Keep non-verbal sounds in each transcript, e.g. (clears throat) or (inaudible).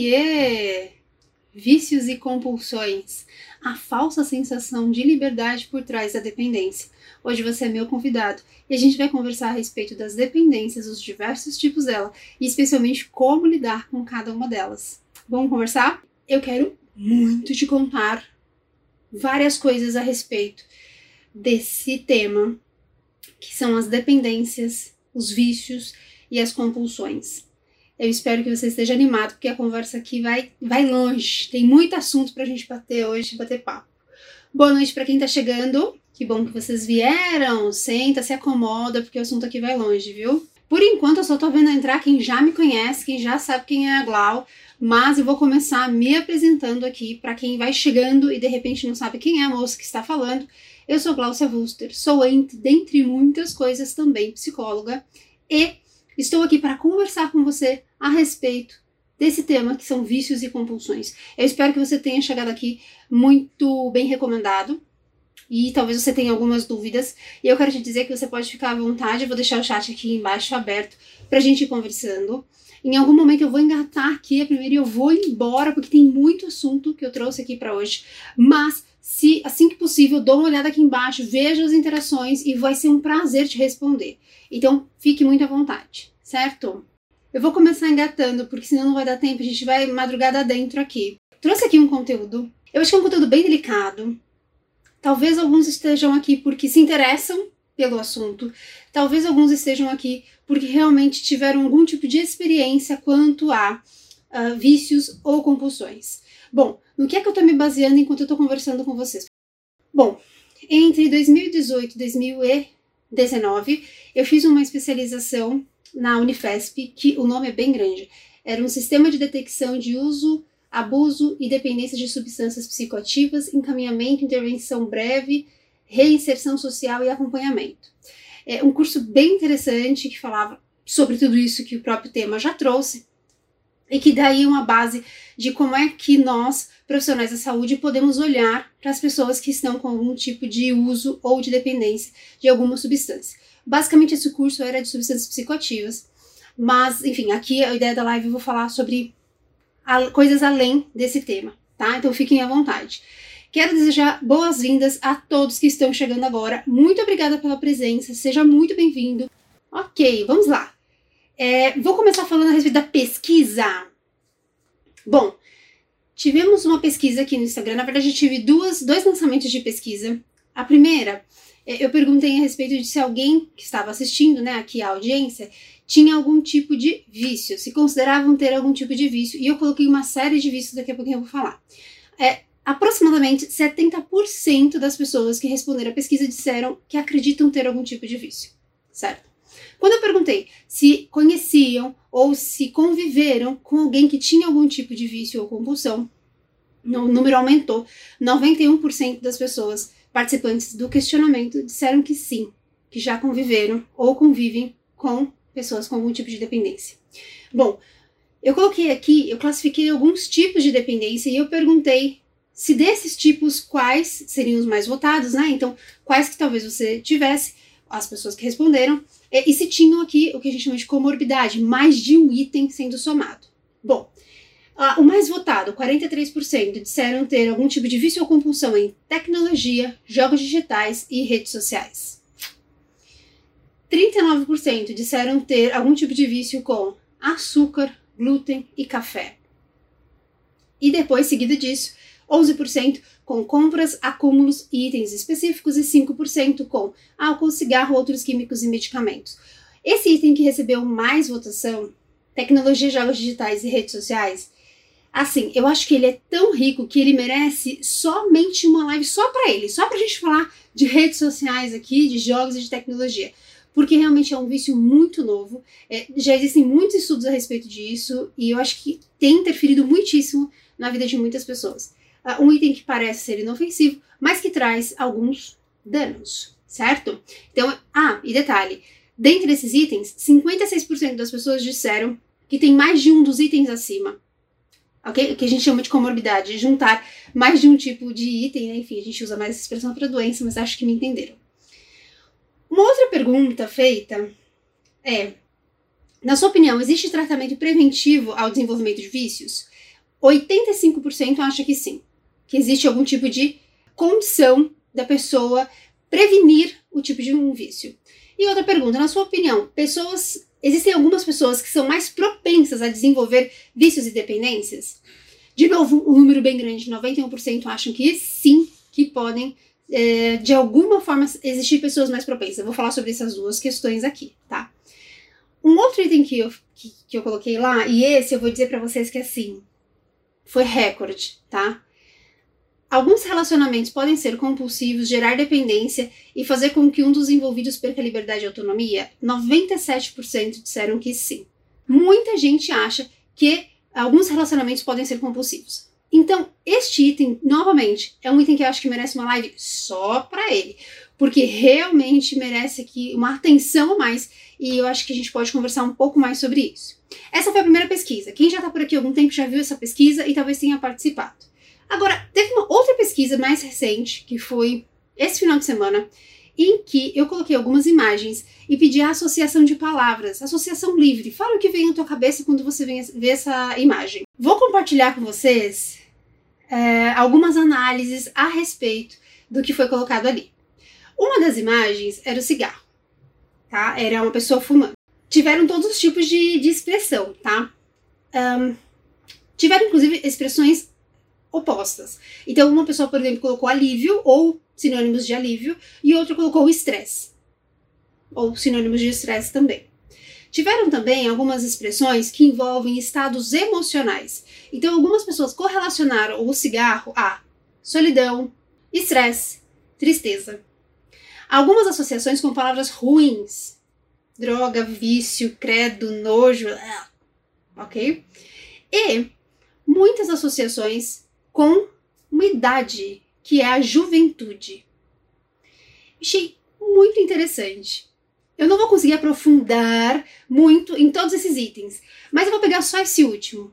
Oiê! Vícios e compulsões. A falsa sensação de liberdade por trás da dependência. Hoje você é meu convidado e a gente vai conversar a respeito das dependências, os diversos tipos dela e especialmente como lidar com cada uma delas. Vamos conversar? Eu quero muito te contar várias coisas a respeito desse tema, que são as dependências, os vícios e as compulsões. Eu espero que você esteja animado, porque a conversa aqui vai, vai longe. Tem muito assunto para a gente bater hoje, bater papo. Boa noite para quem está chegando. Que bom que vocês vieram. Senta, se acomoda, porque o assunto aqui vai longe, viu? Por enquanto, eu só tô vendo entrar quem já me conhece, quem já sabe quem é a Glau, mas eu vou começar me apresentando aqui para quem vai chegando e de repente não sabe quem é a moça que está falando. Eu sou Glaucia Wuster, sou, dentre muitas coisas, também psicóloga e estou aqui para conversar com você a respeito desse tema que são vícios e compulsões. Eu espero que você tenha chegado aqui muito bem recomendado e talvez você tenha algumas dúvidas. E eu quero te dizer que você pode ficar à vontade, eu vou deixar o chat aqui embaixo aberto para a gente ir conversando. Em algum momento eu vou engatar aqui a primeira e eu vou embora, porque tem muito assunto que eu trouxe aqui para hoje. Mas, se assim que possível, dou uma olhada aqui embaixo, veja as interações e vai ser um prazer te responder. Então, fique muito à vontade, certo? Eu vou começar engatando, porque senão não vai dar tempo, a gente vai madrugada dentro aqui. Trouxe aqui um conteúdo. Eu acho que é um conteúdo bem delicado. Talvez alguns estejam aqui porque se interessam pelo assunto. Talvez alguns estejam aqui porque realmente tiveram algum tipo de experiência quanto a uh, vícios ou compulsões. Bom, no que é que eu estou me baseando enquanto eu estou conversando com vocês? Bom, entre 2018 e 2019, eu fiz uma especialização na Unifesp, que o nome é bem grande. Era um sistema de detecção de uso, abuso e dependência de substâncias psicoativas, encaminhamento, intervenção breve, reinserção social e acompanhamento. É um curso bem interessante que falava sobre tudo isso que o próprio tema já trouxe e que daí uma base de como é que nós, profissionais da saúde, podemos olhar para as pessoas que estão com algum tipo de uso ou de dependência de alguma substância. Basicamente, esse curso era de substâncias psicoativas, mas, enfim, aqui a ideia da live eu vou falar sobre a, coisas além desse tema, tá? Então fiquem à vontade. Quero desejar boas-vindas a todos que estão chegando agora. Muito obrigada pela presença, seja muito bem-vindo. Ok, vamos lá. É, vou começar falando a respeito da pesquisa. Bom, tivemos uma pesquisa aqui no Instagram. Na verdade, eu tive duas, dois lançamentos de pesquisa. A primeira eu perguntei a respeito de se alguém que estava assistindo, né, aqui a audiência, tinha algum tipo de vício, se consideravam ter algum tipo de vício, e eu coloquei uma série de vícios, daqui a pouquinho eu vou falar. É, aproximadamente 70% das pessoas que responderam a pesquisa disseram que acreditam ter algum tipo de vício, certo? Quando eu perguntei se conheciam ou se conviveram com alguém que tinha algum tipo de vício ou compulsão, o número aumentou. 91% das pessoas participantes do questionamento disseram que sim, que já conviveram ou convivem com pessoas com algum tipo de dependência. Bom, eu coloquei aqui, eu classifiquei alguns tipos de dependência e eu perguntei se desses tipos quais seriam os mais votados, né? Então, quais que talvez você tivesse, as pessoas que responderam, e, se tinham aqui o que a gente chama de comorbidade, mais de um item sendo somado. Bom, ah, o mais votado, 43%, disseram ter algum tipo de vício ou compulsão em tecnologia, jogos digitais e redes sociais. 39% disseram ter algum tipo de vício com açúcar, glúten e café. E depois, seguido disso, 11% com compras, acúmulos e itens específicos e 5% com álcool, cigarro, outros químicos e medicamentos. Esse item que recebeu mais votação, tecnologia, jogos digitais e redes sociais, Assim, eu acho que ele é tão rico que ele merece somente uma live só para ele, só pra gente falar de redes sociais aqui, de jogos e de tecnologia. Porque realmente é um vício muito novo. É, já existem muitos estudos a respeito disso e eu acho que tem interferido muitíssimo na vida de muitas pessoas. Uh, um item que parece ser inofensivo, mas que traz alguns danos, certo? Então, ah, e detalhe: dentre esses itens, 56% das pessoas disseram que tem mais de um dos itens acima ok? Que a gente chama de comorbidade, juntar mais de um tipo de item, né? Enfim, a gente usa mais essa expressão para doença, mas acho que me entenderam. Uma outra pergunta feita é: na sua opinião, existe tratamento preventivo ao desenvolvimento de vícios? 85% acha que sim, que existe algum tipo de condição da pessoa prevenir o tipo de um vício. E outra pergunta, na sua opinião, pessoas existem algumas pessoas que são mais propensas a desenvolver vícios e dependências? De novo, um número bem grande, 91% acham que sim, que podem é, de alguma forma existir pessoas mais propensas. Eu vou falar sobre essas duas questões aqui, tá? Um outro item que eu, que, que eu coloquei lá, e esse eu vou dizer para vocês que assim, foi recorde, tá? Alguns relacionamentos podem ser compulsivos, gerar dependência e fazer com que um dos envolvidos perca liberdade e autonomia? 97% disseram que sim. Muita gente acha que alguns relacionamentos podem ser compulsivos. Então, este item, novamente, é um item que eu acho que merece uma live só para ele, porque realmente merece aqui uma atenção a mais e eu acho que a gente pode conversar um pouco mais sobre isso. Essa foi a primeira pesquisa. Quem já está por aqui há algum tempo já viu essa pesquisa e talvez tenha participado. Agora, teve uma outra pesquisa mais recente, que foi esse final de semana, em que eu coloquei algumas imagens e pedi a associação de palavras, associação livre. Fala o que vem na tua cabeça quando você vê essa imagem. Vou compartilhar com vocês é, algumas análises a respeito do que foi colocado ali. Uma das imagens era o cigarro, tá? Era uma pessoa fumando. Tiveram todos os tipos de, de expressão, tá? Um, tiveram inclusive expressões opostas. Então, uma pessoa, por exemplo, colocou alívio ou sinônimos de alívio e outra colocou estresse ou sinônimos de estresse também. Tiveram também algumas expressões que envolvem estados emocionais. Então, algumas pessoas correlacionaram o cigarro a solidão, estresse, tristeza. Algumas associações com palavras ruins, droga, vício, credo, nojo, ok? E muitas associações com uma idade que é a juventude. Achei muito interessante. Eu não vou conseguir aprofundar muito em todos esses itens, mas eu vou pegar só esse último.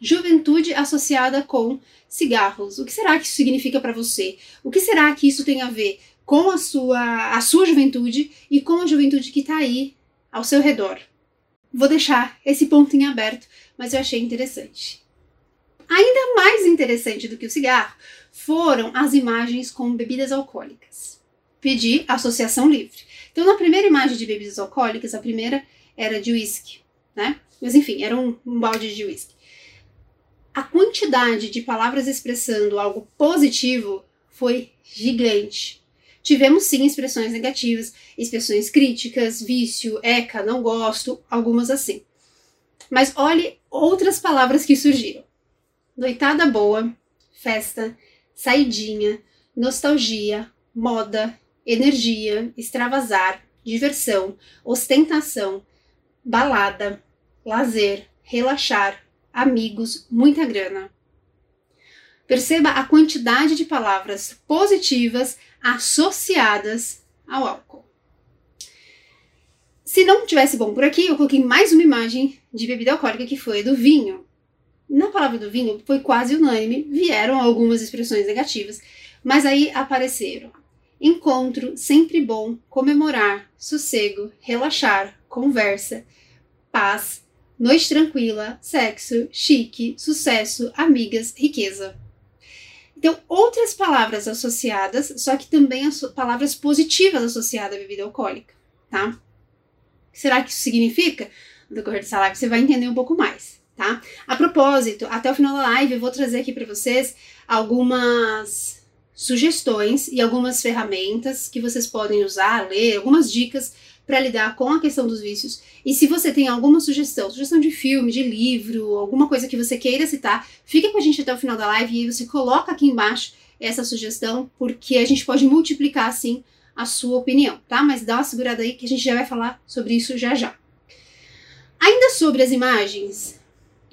Juventude associada com cigarros. O que será que isso significa para você? O que será que isso tem a ver com a sua, a sua juventude e com a juventude que está aí ao seu redor? Vou deixar esse ponto em aberto, mas eu achei interessante. Ainda mais interessante do que o cigarro foram as imagens com bebidas alcoólicas. Pedi associação livre. Então, na primeira imagem de bebidas alcoólicas, a primeira era de uísque, né? Mas enfim, era um, um balde de uísque. A quantidade de palavras expressando algo positivo foi gigante. Tivemos sim expressões negativas, expressões críticas, vício, eca, não gosto, algumas assim. Mas olhe outras palavras que surgiram noitada boa, festa, saidinha, nostalgia, moda, energia, extravasar, diversão, ostentação, balada, lazer, relaxar, amigos, muita grana. Perceba a quantidade de palavras positivas associadas ao álcool. Se não tivesse bom por aqui, eu coloquei mais uma imagem de bebida alcoólica que foi do vinho. Na palavra do vinho foi quase unânime, vieram algumas expressões negativas, mas aí apareceram encontro, sempre bom, comemorar, sossego, relaxar, conversa, paz, noite tranquila, sexo, chique, sucesso, amigas, riqueza. Então, outras palavras associadas, só que também as palavras positivas associadas à bebida alcoólica, tá? Será que isso significa? No decorrer dessa live você vai entender um pouco mais tá? A propósito, até o final da live eu vou trazer aqui para vocês algumas sugestões e algumas ferramentas que vocês podem usar, ler, algumas dicas para lidar com a questão dos vícios. E se você tem alguma sugestão, sugestão de filme, de livro, alguma coisa que você queira citar, fica com a gente até o final da live e você coloca aqui embaixo essa sugestão, porque a gente pode multiplicar assim a sua opinião, tá? Mas dá uma segurada aí que a gente já vai falar sobre isso já já. Ainda sobre as imagens,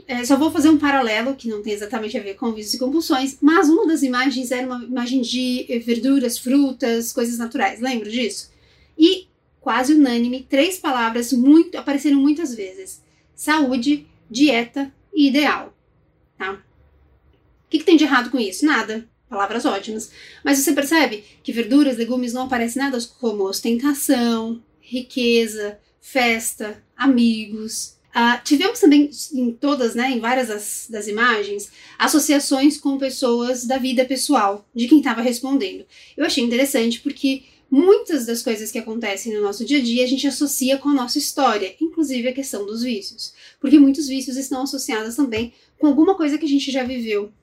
é, só vou fazer um paralelo que não tem exatamente a ver com vícios e compulsões, mas uma das imagens era uma imagem de verduras, frutas, coisas naturais. Lembra disso? E quase unânime, três palavras muito apareceram muitas vezes: saúde, dieta e ideal. Tá? O que, que tem de errado com isso? Nada. Palavras ótimas. Mas você percebe que verduras, legumes não aparecem nada como ostentação, riqueza, festa, amigos, Uh, tivemos também em todas, né, em várias das, das imagens, associações com pessoas da vida pessoal de quem estava respondendo. Eu achei interessante porque muitas das coisas que acontecem no nosso dia a dia a gente associa com a nossa história, inclusive a questão dos vícios, porque muitos vícios estão associados também com alguma coisa que a gente já viveu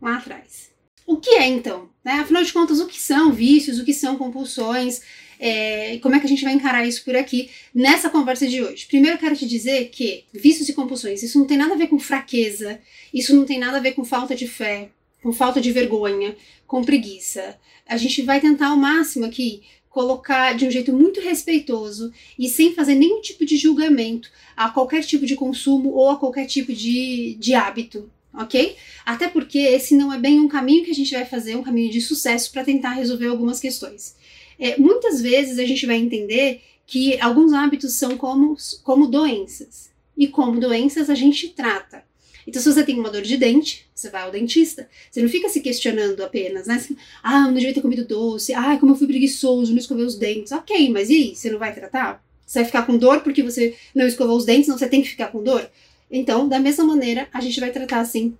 lá atrás. O que é então? Né? Afinal de contas, o que são vícios, o que são compulsões? É, como é que a gente vai encarar isso por aqui nessa conversa de hoje? Primeiro, eu quero te dizer que vícios e compulsões, isso não tem nada a ver com fraqueza, isso não tem nada a ver com falta de fé, com falta de vergonha, com preguiça. A gente vai tentar ao máximo aqui colocar de um jeito muito respeitoso e sem fazer nenhum tipo de julgamento a qualquer tipo de consumo ou a qualquer tipo de, de hábito, ok? Até porque esse não é bem um caminho que a gente vai fazer, um caminho de sucesso para tentar resolver algumas questões. É, muitas vezes a gente vai entender que alguns hábitos são como, como doenças. E como doenças a gente trata. Então, se você tem uma dor de dente, você vai ao dentista. Você não fica se questionando apenas, né? ah, eu não devia ter comido doce. Ah, como eu fui preguiçoso, não escovei os dentes. Ok, mas e aí? Você não vai tratar? Você vai ficar com dor porque você não escovou os dentes, não você tem que ficar com dor? Então, da mesma maneira, a gente vai tratar, assim,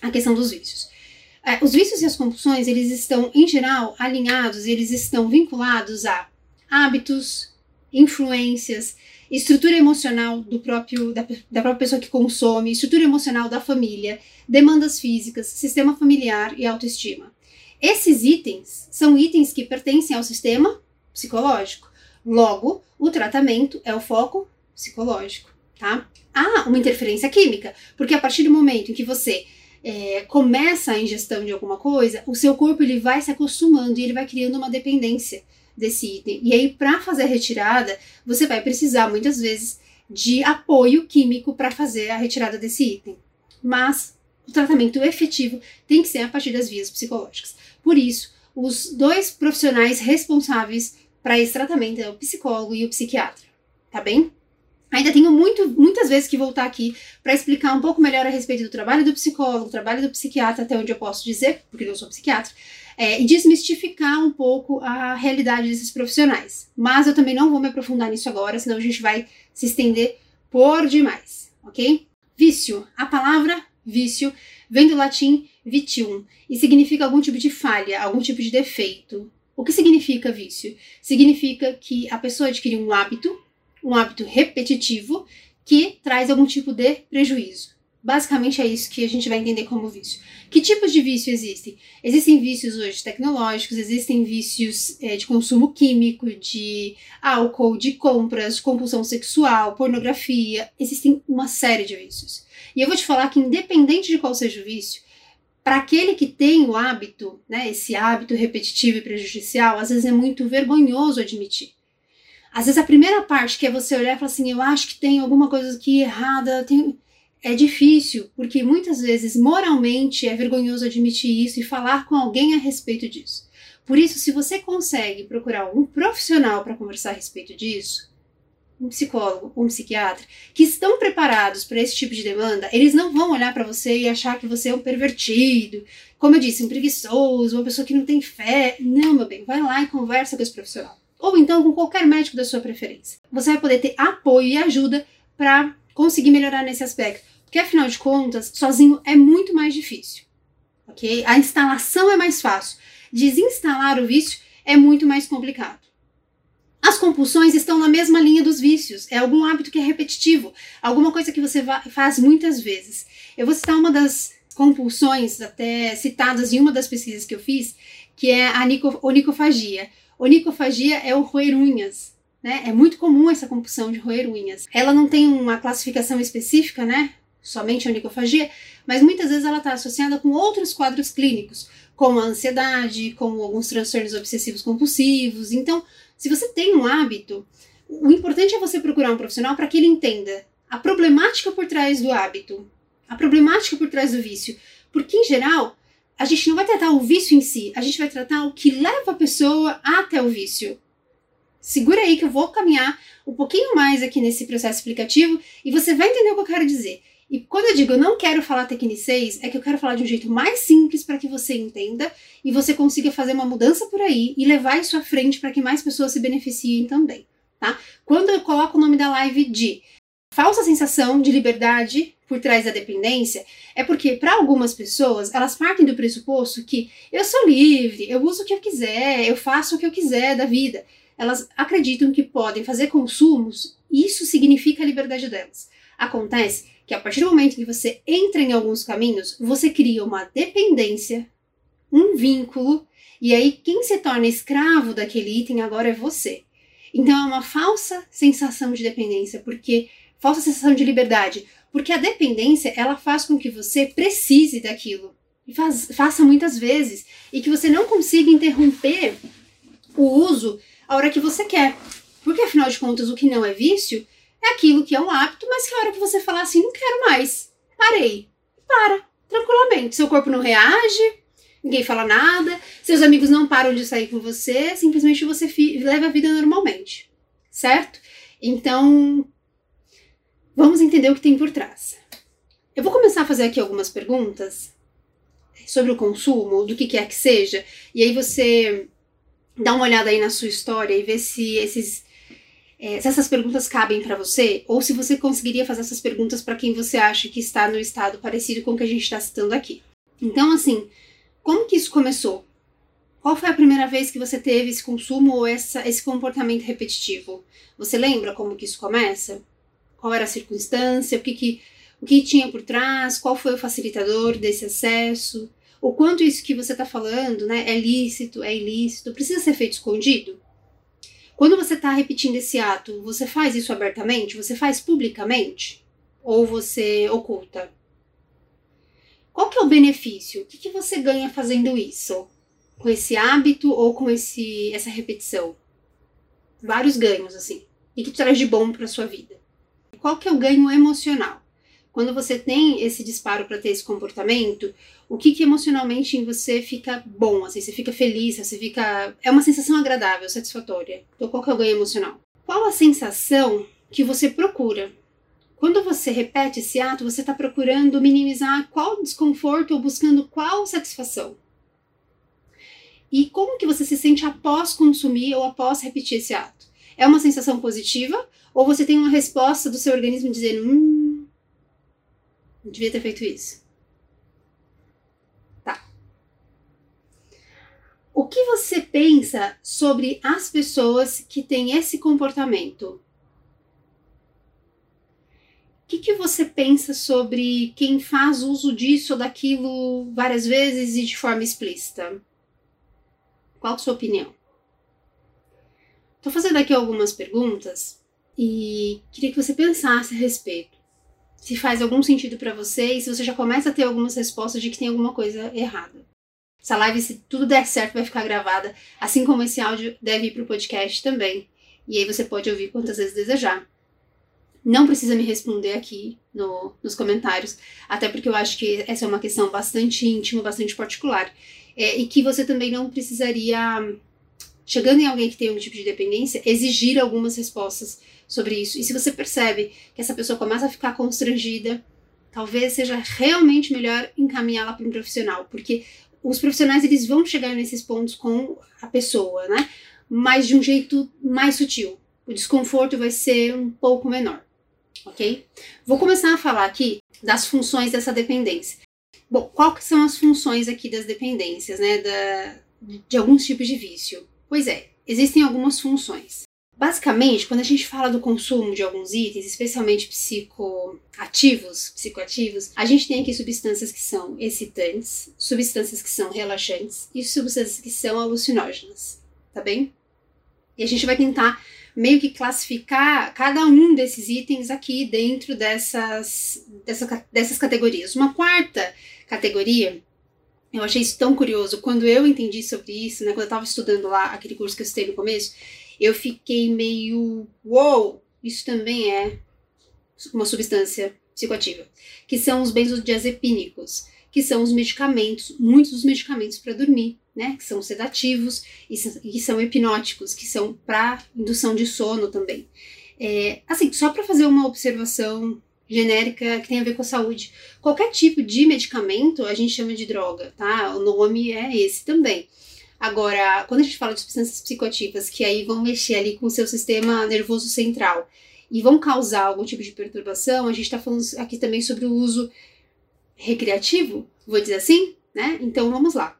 a questão dos vícios. É, os vícios e as compulsões, eles estão, em geral, alinhados, eles estão vinculados a hábitos, influências, estrutura emocional do próprio, da, da própria pessoa que consome, estrutura emocional da família, demandas físicas, sistema familiar e autoestima. Esses itens são itens que pertencem ao sistema psicológico. Logo, o tratamento é o foco psicológico, tá? Há uma interferência química, porque a partir do momento em que você é, começa a ingestão de alguma coisa, o seu corpo ele vai se acostumando e ele vai criando uma dependência desse item. E aí, para fazer a retirada, você vai precisar muitas vezes de apoio químico para fazer a retirada desse item. Mas o tratamento efetivo tem que ser a partir das vias psicológicas. Por isso, os dois profissionais responsáveis para esse tratamento é o psicólogo e o psiquiatra, tá bem? Ainda tenho muito, muitas vezes que voltar aqui para explicar um pouco melhor a respeito do trabalho do psicólogo, do trabalho do psiquiatra, até onde eu posso dizer, porque eu sou psiquiatra, é, e desmistificar um pouco a realidade desses profissionais. Mas eu também não vou me aprofundar nisso agora, senão a gente vai se estender por demais, ok? Vício. A palavra vício vem do latim vitium e significa algum tipo de falha, algum tipo de defeito. O que significa vício? Significa que a pessoa adquiriu um hábito um hábito repetitivo que traz algum tipo de prejuízo. Basicamente é isso que a gente vai entender como vício. Que tipos de vício existem? Existem vícios hoje tecnológicos, existem vícios é, de consumo químico, de álcool, de compras, compulsão sexual, pornografia. Existem uma série de vícios. E eu vou te falar que, independente de qual seja o vício, para aquele que tem o hábito, né, esse hábito repetitivo e prejudicial, às vezes é muito vergonhoso admitir. Às vezes a primeira parte que é você olhar e falar assim, eu acho que tem alguma coisa aqui errada, tem... é difícil, porque muitas vezes moralmente é vergonhoso admitir isso e falar com alguém a respeito disso. Por isso, se você consegue procurar um profissional para conversar a respeito disso, um psicólogo, um psiquiatra, que estão preparados para esse tipo de demanda, eles não vão olhar para você e achar que você é um pervertido, como eu disse, um preguiçoso, uma pessoa que não tem fé. Não, meu bem, vai lá e conversa com esse profissional ou então com qualquer médico da sua preferência. Você vai poder ter apoio e ajuda para conseguir melhorar nesse aspecto, porque afinal de contas, sozinho é muito mais difícil. OK? A instalação é mais fácil. Desinstalar o vício é muito mais complicado. As compulsões estão na mesma linha dos vícios. É algum hábito que é repetitivo, alguma coisa que você faz muitas vezes. Eu vou citar uma das compulsões, até citadas em uma das pesquisas que eu fiz, que é a onicofagia. Onicofagia é o roer unhas. Né? É muito comum essa compulsão de roer unhas. Ela não tem uma classificação específica, né? Somente a onicofagia, mas muitas vezes ela está associada com outros quadros clínicos, como a ansiedade, como alguns transtornos obsessivos compulsivos. Então, se você tem um hábito, o importante é você procurar um profissional para que ele entenda a problemática por trás do hábito, a problemática por trás do vício. Porque, em geral, a gente não vai tratar o vício em si, a gente vai tratar o que leva a pessoa até o vício. Segura aí que eu vou caminhar um pouquinho mais aqui nesse processo explicativo e você vai entender o que eu quero dizer. E quando eu digo eu não quero falar tecnicês, é que eu quero falar de um jeito mais simples para que você entenda e você consiga fazer uma mudança por aí e levar isso à frente para que mais pessoas se beneficiem também, tá? Quando eu coloco o nome da live de falsa sensação de liberdade por trás da dependência é porque, para algumas pessoas, elas partem do pressuposto que eu sou livre, eu uso o que eu quiser, eu faço o que eu quiser da vida. Elas acreditam que podem fazer consumos e isso significa a liberdade delas. Acontece que a partir do momento que você entra em alguns caminhos, você cria uma dependência, um vínculo, e aí quem se torna escravo daquele item agora é você. Então é uma falsa sensação de dependência, porque falsa sensação de liberdade, porque a dependência ela faz com que você precise daquilo e faz, faça muitas vezes e que você não consiga interromper o uso a hora que você quer. Porque afinal de contas, o que não é vício é aquilo que é um hábito, mas que a hora que você falar assim, não quero mais, parei, para, tranquilamente. Seu corpo não reage, ninguém fala nada, seus amigos não param de sair com você, simplesmente você leva a vida normalmente, certo? Então, Vamos entender o que tem por trás. Eu vou começar a fazer aqui algumas perguntas sobre o consumo, do que quer que seja, e aí você dá uma olhada aí na sua história e vê se esses é, se essas perguntas cabem para você ou se você conseguiria fazer essas perguntas para quem você acha que está no estado parecido com o que a gente está citando aqui. Então, assim, como que isso começou? Qual foi a primeira vez que você teve esse consumo ou essa, esse comportamento repetitivo? Você lembra como que isso começa? Qual era a circunstância, o que, que, o que tinha por trás, qual foi o facilitador desse acesso, o quanto isso que você está falando né, é lícito, é ilícito, precisa ser feito escondido? Quando você está repetindo esse ato, você faz isso abertamente? Você faz publicamente? Ou você oculta? Qual que é o benefício? O que, que você ganha fazendo isso? Com esse hábito ou com esse, essa repetição? Vários ganhos, assim. E que traz de bom para sua vida? Qual que é o ganho emocional? Quando você tem esse disparo para ter esse comportamento, o que, que emocionalmente em você fica bom, assim, você fica feliz, você fica. É uma sensação agradável, satisfatória. Então, qual que é o ganho emocional? Qual a sensação que você procura? Quando você repete esse ato, você está procurando minimizar qual desconforto ou buscando qual satisfação? E como que você se sente após consumir ou após repetir esse ato? É uma sensação positiva ou você tem uma resposta do seu organismo dizendo: hum, não devia ter feito isso. Tá. O que você pensa sobre as pessoas que têm esse comportamento? O que, que você pensa sobre quem faz uso disso ou daquilo várias vezes e de forma explícita? Qual a sua opinião? Estou fazendo aqui algumas perguntas e queria que você pensasse a respeito. Se faz algum sentido para você e se você já começa a ter algumas respostas de que tem alguma coisa errada. Essa live, se tudo der certo, vai ficar gravada, assim como esse áudio deve ir para o podcast também. E aí você pode ouvir quantas vezes desejar. Não precisa me responder aqui no, nos comentários, até porque eu acho que essa é uma questão bastante íntima, bastante particular. É, e que você também não precisaria chegando em alguém que tem algum tipo de dependência, exigir algumas respostas sobre isso. E se você percebe que essa pessoa começa a ficar constrangida, talvez seja realmente melhor encaminhá-la para um profissional, porque os profissionais eles vão chegar nesses pontos com a pessoa, né? Mas de um jeito mais sutil. O desconforto vai ser um pouco menor, ok? Vou começar a falar aqui das funções dessa dependência. Bom, quais são as funções aqui das dependências, né? Da, de alguns tipos de vício? Pois é, existem algumas funções. Basicamente, quando a gente fala do consumo de alguns itens, especialmente psicoativos, psicoativos, a gente tem aqui substâncias que são excitantes, substâncias que são relaxantes e substâncias que são alucinógenas, tá bem? E a gente vai tentar meio que classificar cada um desses itens aqui dentro dessas, dessa, dessas categorias. Uma quarta categoria eu achei isso tão curioso. Quando eu entendi sobre isso, né, quando eu estava estudando lá aquele curso que eu citei no começo, eu fiquei meio, uou, wow, isso também é uma substância psicoativa, que são os benzodiazepínicos, que são os medicamentos, muitos dos medicamentos para dormir, né, que são sedativos e que são hipnóticos, que são para indução de sono também. É, assim, só para fazer uma observação genérica que tem a ver com saúde. Qualquer tipo de medicamento a gente chama de droga, tá? O nome é esse também. Agora, quando a gente fala de substâncias psicoativas que aí vão mexer ali com o seu sistema nervoso central e vão causar algum tipo de perturbação, a gente está falando aqui também sobre o uso recreativo, vou dizer assim, né? Então vamos lá.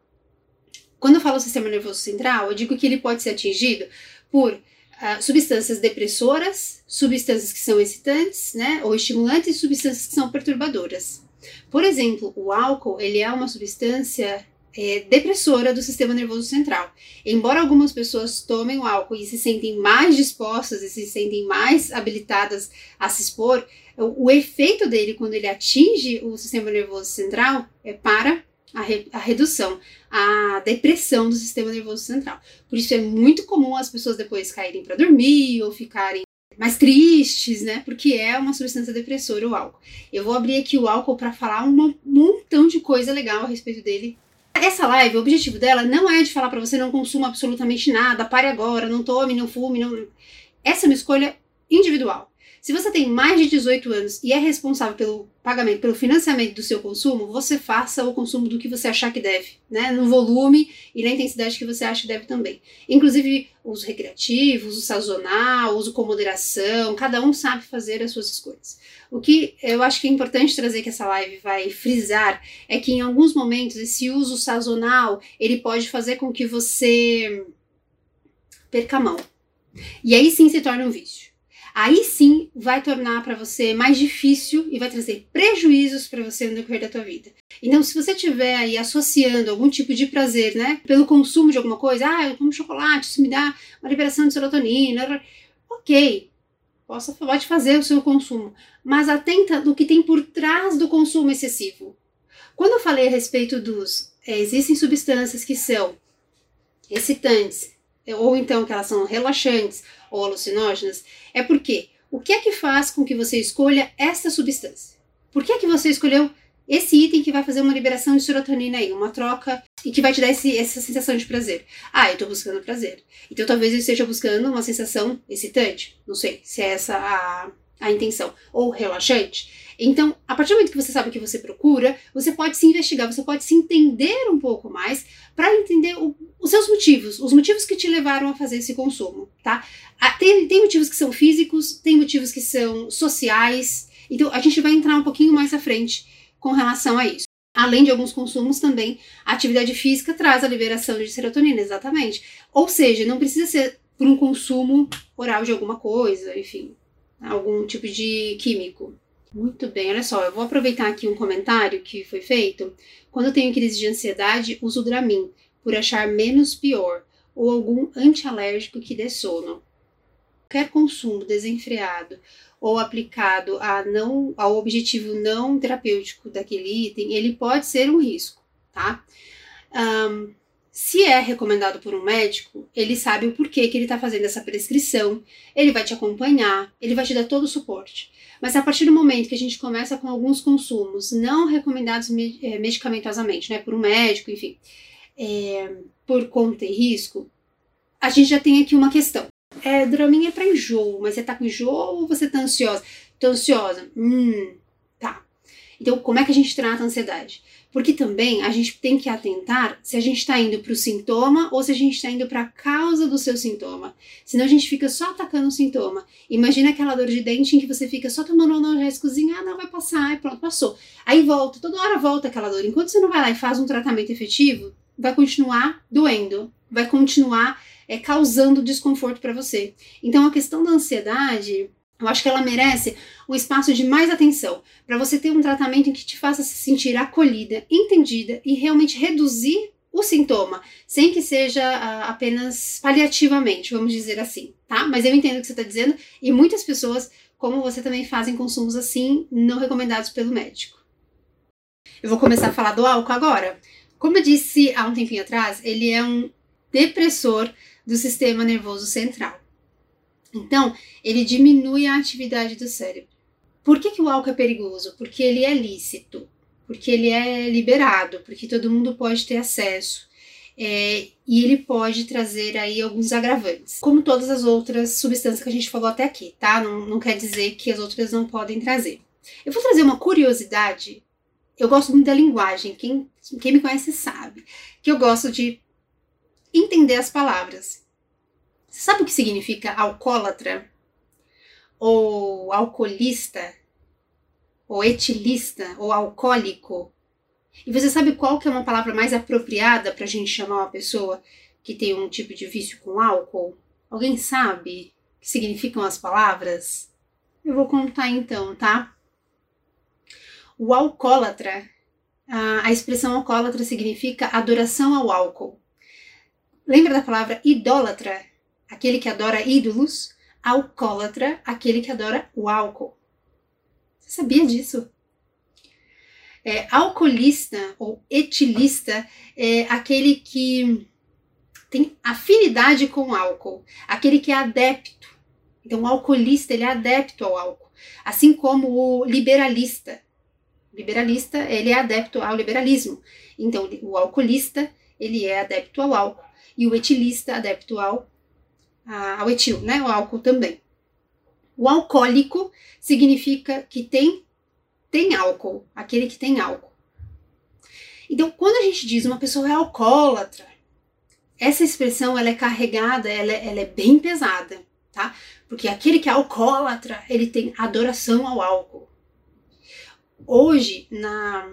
Quando eu falo sistema nervoso central, eu digo que ele pode ser atingido por uh, substâncias depressoras, substâncias que são excitantes, né, ou estimulantes, e substâncias que são perturbadoras. Por exemplo, o álcool ele é uma substância é, depressora do sistema nervoso central. Embora algumas pessoas tomem o álcool e se sentem mais dispostas e se sentem mais habilitadas a se expor, o, o efeito dele quando ele atinge o sistema nervoso central é para a, re, a, redução, a depressão do sistema nervoso central. Por isso é muito comum as pessoas depois caírem para dormir ou ficarem mais tristes, né? Porque é uma substância depressora o álcool. Eu vou abrir aqui o álcool para falar um montão de coisa legal a respeito dele. Essa live, o objetivo dela não é de falar para você não consuma absolutamente nada, pare agora, não tome, não fume, não. Essa é uma escolha individual. Se você tem mais de 18 anos e é responsável pelo pagamento, pelo financiamento do seu consumo, você faça o consumo do que você achar que deve, né? No volume e na intensidade que você acha que deve também. Inclusive, uso recreativo, uso sazonal, uso com moderação, cada um sabe fazer as suas escolhas. O que eu acho que é importante trazer que essa live vai frisar é que em alguns momentos esse uso sazonal, ele pode fazer com que você perca a mão. E aí sim se torna um vício aí sim vai tornar para você mais difícil e vai trazer prejuízos para você no decorrer da tua vida. Então, se você estiver aí associando algum tipo de prazer, né, pelo consumo de alguma coisa, ah, eu como chocolate, isso me dá uma liberação de serotonina, ok, possa, pode fazer o seu consumo, mas atenta no que tem por trás do consumo excessivo. Quando eu falei a respeito dos, é, existem substâncias que são excitantes, ou então que elas são relaxantes ou alucinógenas, é porque o que é que faz com que você escolha esta substância? Por que é que você escolheu esse item que vai fazer uma liberação de serotonina aí, uma troca e que vai te dar esse, essa sensação de prazer? Ah, eu estou buscando prazer. Então talvez eu esteja buscando uma sensação excitante. Não sei se é essa a, a intenção. Ou relaxante. Então, a partir do momento que você sabe o que você procura, você pode se investigar, você pode se entender um pouco mais para entender o, os seus motivos, os motivos que te levaram a fazer esse consumo, tá? Tem, tem motivos que são físicos, tem motivos que são sociais. Então, a gente vai entrar um pouquinho mais à frente com relação a isso. Além de alguns consumos também, a atividade física traz a liberação de serotonina, exatamente. Ou seja, não precisa ser por um consumo oral de alguma coisa, enfim, algum tipo de químico. Muito bem, olha só, eu vou aproveitar aqui um comentário que foi feito. Quando eu tenho crise de ansiedade, uso Dramin, por achar menos pior, ou algum antialérgico que dê sono. Qualquer consumo desenfreado ou aplicado a não, ao objetivo não terapêutico daquele item, ele pode ser um risco, tá? Um, se é recomendado por um médico, ele sabe o porquê que ele está fazendo essa prescrição, ele vai te acompanhar, ele vai te dar todo o suporte. Mas a partir do momento que a gente começa com alguns consumos não recomendados eh, medicamentosamente, né, por um médico, enfim, é, por conta e risco, a gente já tem aqui uma questão. É, Dramin é para enjoo, mas você tá com enjoo ou você tá ansiosa? Tô ansiosa. Hum, tá. Então, como é que a gente trata a ansiedade? Porque também a gente tem que atentar se a gente está indo para o sintoma ou se a gente está indo para a causa do seu sintoma. Senão a gente fica só atacando o sintoma. Imagina aquela dor de dente em que você fica só tomando analgésicozinho, ah, não vai passar, e pronto, passou. Aí volta, toda hora volta aquela dor. Enquanto você não vai lá e faz um tratamento efetivo, vai continuar doendo, vai continuar é, causando desconforto para você. Então a questão da ansiedade eu acho que ela merece um espaço de mais atenção, para você ter um tratamento que te faça se sentir acolhida, entendida e realmente reduzir o sintoma, sem que seja uh, apenas paliativamente, vamos dizer assim, tá? Mas eu entendo o que você está dizendo e muitas pessoas, como você, também fazem consumos assim, não recomendados pelo médico. Eu vou começar a falar do álcool agora. Como eu disse há um tempinho atrás, ele é um depressor do sistema nervoso central. Então, ele diminui a atividade do cérebro. Por que, que o álcool é perigoso? Porque ele é lícito, porque ele é liberado, porque todo mundo pode ter acesso. É, e ele pode trazer aí alguns agravantes, como todas as outras substâncias que a gente falou até aqui, tá? Não, não quer dizer que as outras não podem trazer. Eu vou trazer uma curiosidade. Eu gosto muito da linguagem, quem, quem me conhece sabe que eu gosto de entender as palavras. Sabe o que significa alcoólatra? ou alcoolista, ou etilista, ou alcoólico. E você sabe qual que é uma palavra mais apropriada para a gente chamar uma pessoa que tem um tipo de vício com álcool? Alguém sabe o que significam as palavras? Eu vou contar então, tá? O alcoólatra, a expressão alcoólatra significa adoração ao álcool. Lembra da palavra idólatra? Aquele que adora ídolos. Alcoólatra, aquele que adora o álcool. Você sabia disso? É, alcoolista ou etilista é aquele que tem afinidade com o álcool, aquele que é adepto. Então, o alcoolista ele é adepto ao álcool, assim como o liberalista. O liberalista ele é adepto ao liberalismo. Então, o alcoolista ele é adepto ao álcool e o etilista adepto ao, ao etil, né? O álcool também. O alcoólico significa que tem tem álcool, aquele que tem álcool. Então, quando a gente diz uma pessoa é alcoólatra, essa expressão ela é carregada, ela é, ela é bem pesada, tá? Porque aquele que é alcoólatra, ele tem adoração ao álcool. Hoje, na,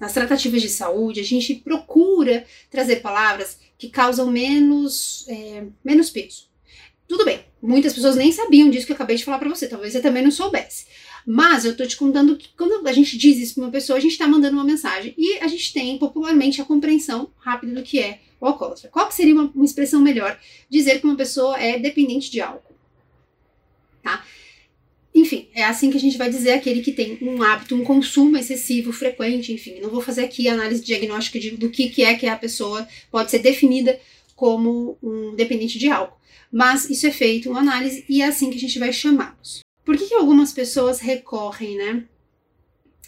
nas tratativas de saúde, a gente procura trazer palavras que causam menos, é, menos peso. Tudo bem, muitas pessoas nem sabiam disso que eu acabei de falar para você, talvez você também não soubesse. Mas eu tô te contando que quando a gente diz isso para uma pessoa, a gente está mandando uma mensagem. E a gente tem popularmente a compreensão rápida do que é o alcoólatra. Qual que seria uma, uma expressão melhor? Dizer que uma pessoa é dependente de álcool. Tá? Enfim, é assim que a gente vai dizer aquele que tem um hábito, um consumo excessivo, frequente, enfim. Não vou fazer aqui análise diagnóstica de, do que, que é que a pessoa pode ser definida como um dependente de álcool. Mas isso é feito uma análise e é assim que a gente vai chamá-los. Por que, que algumas pessoas recorrem, né,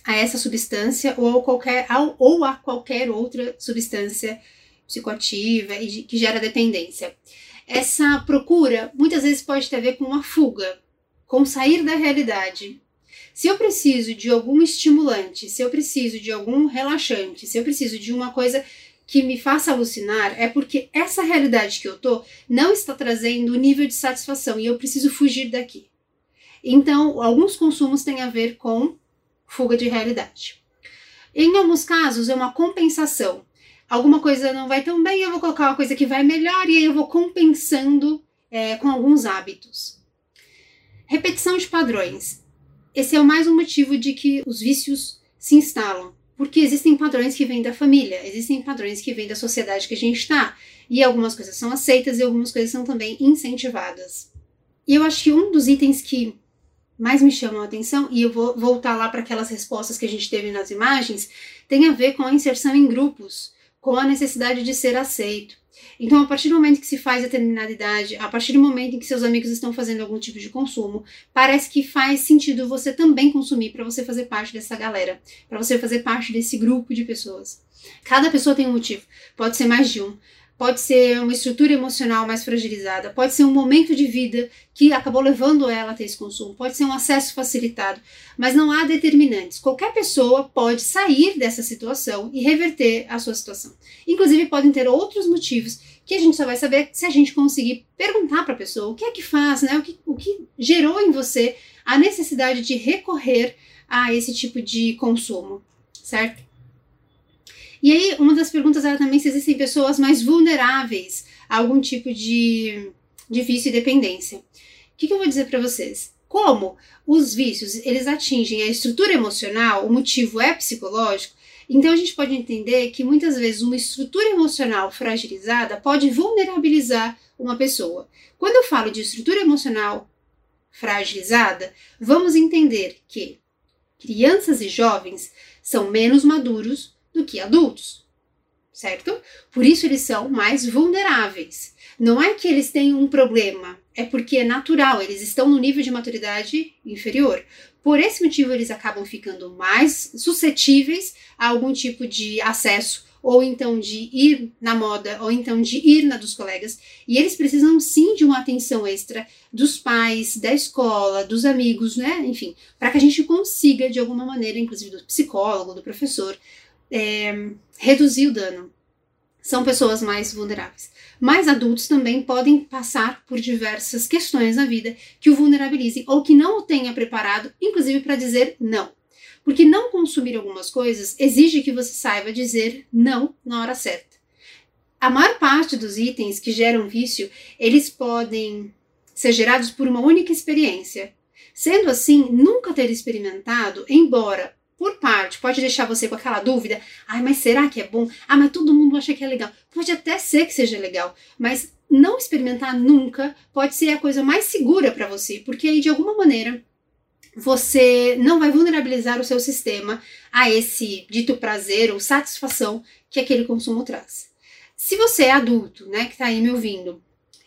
a essa substância ou a qualquer, ou a qualquer outra substância psicoativa e que gera dependência. Essa procura muitas vezes pode ter a ver com uma fuga, com sair da realidade. Se eu preciso de algum estimulante, se eu preciso de algum relaxante, se eu preciso de uma coisa que me faça alucinar, é porque essa realidade que eu tô não está trazendo o nível de satisfação e eu preciso fugir daqui. Então, alguns consumos têm a ver com fuga de realidade. Em alguns casos, é uma compensação alguma coisa não vai tão bem, eu vou colocar uma coisa que vai melhor e aí eu vou compensando é, com alguns hábitos. Repetição de padrões. Esse é mais um motivo de que os vícios se instalam. Porque existem padrões que vêm da família, existem padrões que vêm da sociedade que a gente está. E algumas coisas são aceitas e algumas coisas são também incentivadas. E eu acho que um dos itens que mais me chamam a atenção, e eu vou voltar lá para aquelas respostas que a gente teve nas imagens, tem a ver com a inserção em grupos com a necessidade de ser aceito. Então, a partir do momento que se faz determinada idade, a partir do momento em que seus amigos estão fazendo algum tipo de consumo, parece que faz sentido você também consumir para você fazer parte dessa galera, para você fazer parte desse grupo de pessoas. Cada pessoa tem um motivo, pode ser mais de um pode ser uma estrutura emocional mais fragilizada, pode ser um momento de vida que acabou levando ela a ter esse consumo, pode ser um acesso facilitado, mas não há determinantes. Qualquer pessoa pode sair dessa situação e reverter a sua situação. Inclusive, podem ter outros motivos que a gente só vai saber se a gente conseguir perguntar para a pessoa o que é que faz, né? o, que, o que gerou em você a necessidade de recorrer a esse tipo de consumo, certo? E aí, uma das perguntas era também se existem pessoas mais vulneráveis a algum tipo de, de vício e dependência. O que, que eu vou dizer para vocês? Como os vícios eles atingem a estrutura emocional, o motivo é psicológico, então a gente pode entender que muitas vezes uma estrutura emocional fragilizada pode vulnerabilizar uma pessoa. Quando eu falo de estrutura emocional fragilizada, vamos entender que crianças e jovens são menos maduros do que adultos, certo? Por isso eles são mais vulneráveis. Não é que eles têm um problema, é porque é natural, eles estão no nível de maturidade inferior. Por esse motivo, eles acabam ficando mais suscetíveis a algum tipo de acesso, ou então de ir na moda, ou então de ir na dos colegas. E eles precisam sim de uma atenção extra dos pais, da escola, dos amigos, né? Enfim, para que a gente consiga, de alguma maneira, inclusive do psicólogo, do professor, é, reduzir o dano. são pessoas mais vulneráveis. Mas adultos também podem passar por diversas questões na vida que o vulnerabilizem ou que não o tenha preparado, inclusive para dizer não. Porque não consumir algumas coisas exige que você saiba dizer não na hora certa. A maior parte dos itens que geram vício, eles podem ser gerados por uma única experiência. Sendo assim, nunca ter experimentado, embora por parte, pode deixar você com aquela dúvida: ai, mas será que é bom? Ah, mas todo mundo acha que é legal. Pode até ser que seja legal, mas não experimentar nunca pode ser a coisa mais segura para você, porque aí de alguma maneira você não vai vulnerabilizar o seu sistema a esse dito prazer ou satisfação que aquele consumo traz. Se você é adulto, né, que está aí me ouvindo,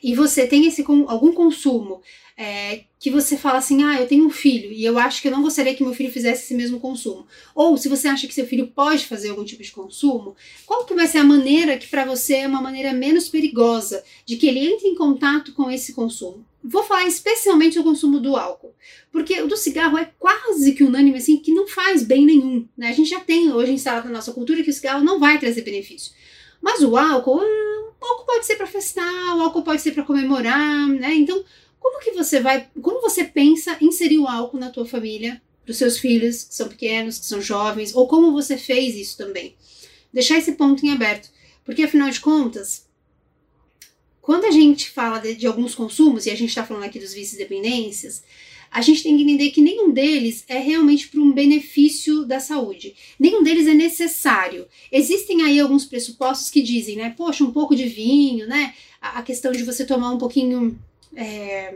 e você tem esse algum consumo é, que você fala assim, ah, eu tenho um filho e eu acho que eu não gostaria que meu filho fizesse esse mesmo consumo. Ou se você acha que seu filho pode fazer algum tipo de consumo, qual que vai ser a maneira que para você é uma maneira menos perigosa de que ele entre em contato com esse consumo? Vou falar especialmente do consumo do álcool, porque o do cigarro é quase que unânime assim que não faz bem nenhum. Né? A gente já tem hoje instalado na nossa cultura que o cigarro não vai trazer benefício. Mas o álcool, pode ser para festar, o álcool pode ser para comemorar, né? Então, como que você vai, como você pensa inserir o álcool na tua família, para os seus filhos que são pequenos, que são jovens, ou como você fez isso também? Deixar esse ponto em aberto, porque afinal de contas, quando a gente fala de, de alguns consumos, e a gente está falando aqui dos vícios e dependências, a gente tem que entender que nenhum deles é realmente para um benefício da saúde. Nenhum deles é necessário. Existem aí alguns pressupostos que dizem, né? Poxa, um pouco de vinho, né? A, questão de você tomar um pouquinho é,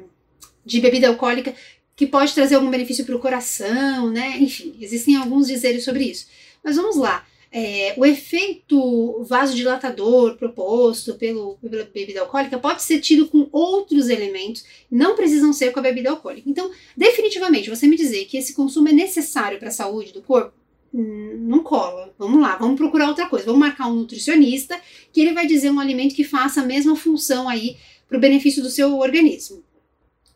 de bebida alcoólica que pode trazer algum benefício para o coração, né? Enfim, existem alguns dizeres sobre isso. Mas vamos lá. É, o efeito vasodilatador proposto pelo, pela bebida alcoólica pode ser tido com outros elementos, não precisam ser com a bebida alcoólica. Então, definitivamente, você me dizer que esse consumo é necessário para a saúde do corpo, hum, não cola. Vamos lá, vamos procurar outra coisa. Vamos marcar um nutricionista que ele vai dizer um alimento que faça a mesma função aí para o benefício do seu organismo.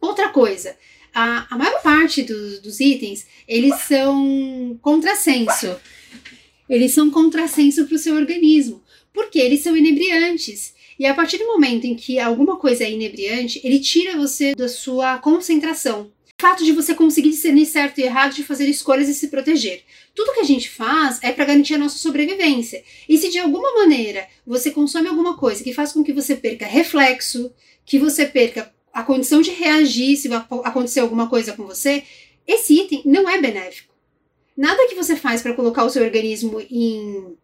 Outra coisa, a, a maior parte do, dos itens, eles são contrassenso. Eles são contrassenso para o seu organismo, porque eles são inebriantes. E a partir do momento em que alguma coisa é inebriante, ele tira você da sua concentração. O fato de você conseguir discernir certo e errado, de fazer escolhas e se proteger. Tudo que a gente faz é para garantir a nossa sobrevivência. E se de alguma maneira você consome alguma coisa que faz com que você perca reflexo, que você perca a condição de reagir se acontecer alguma coisa com você, esse item não é benéfico. Nada que você faz para colocar o seu organismo em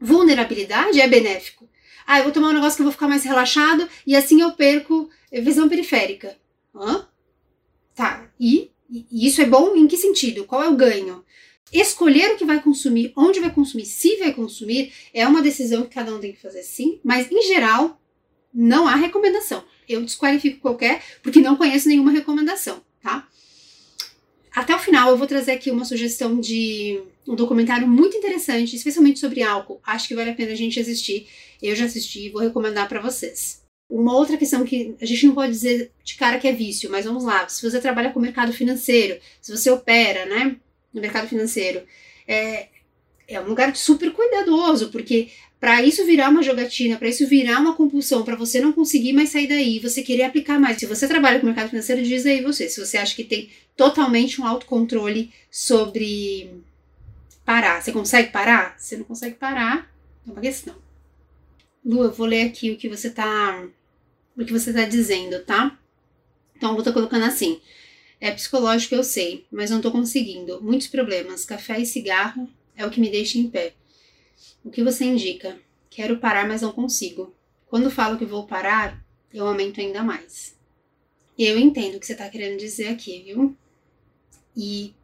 vulnerabilidade é benéfico. Ah, eu vou tomar um negócio que eu vou ficar mais relaxado e assim eu perco visão periférica. Hã? Tá, e, e isso é bom em que sentido? Qual é o ganho? Escolher o que vai consumir, onde vai consumir, se vai consumir, é uma decisão que cada um tem que fazer sim, mas em geral não há recomendação. Eu desqualifico qualquer, porque não conheço nenhuma recomendação, tá? Até o final eu vou trazer aqui uma sugestão de um documentário muito interessante, especialmente sobre álcool. Acho que vale a pena a gente assistir. Eu já assisti e vou recomendar para vocês. Uma outra questão que a gente não pode dizer de cara que é vício, mas vamos lá. Se você trabalha com o mercado financeiro, se você opera, né, no mercado financeiro. É, é um lugar super cuidadoso, porque para isso virar uma jogatina, para isso virar uma compulsão, para você não conseguir mais sair daí, você querer aplicar mais. Se você trabalha com o mercado financeiro, diz aí você, se você acha que tem totalmente um autocontrole sobre parar. Você consegue parar? Você não consegue parar, é uma questão. Lu, eu vou ler aqui o que você tá o que você tá dizendo, tá? Então, a Lu tá colocando assim: é psicológico, eu sei, mas não tô conseguindo. Muitos problemas. Café e cigarro é o que me deixa em pé. O que você indica? Quero parar, mas não consigo. Quando falo que vou parar, eu aumento ainda mais. Eu entendo o que você está querendo dizer aqui, viu? E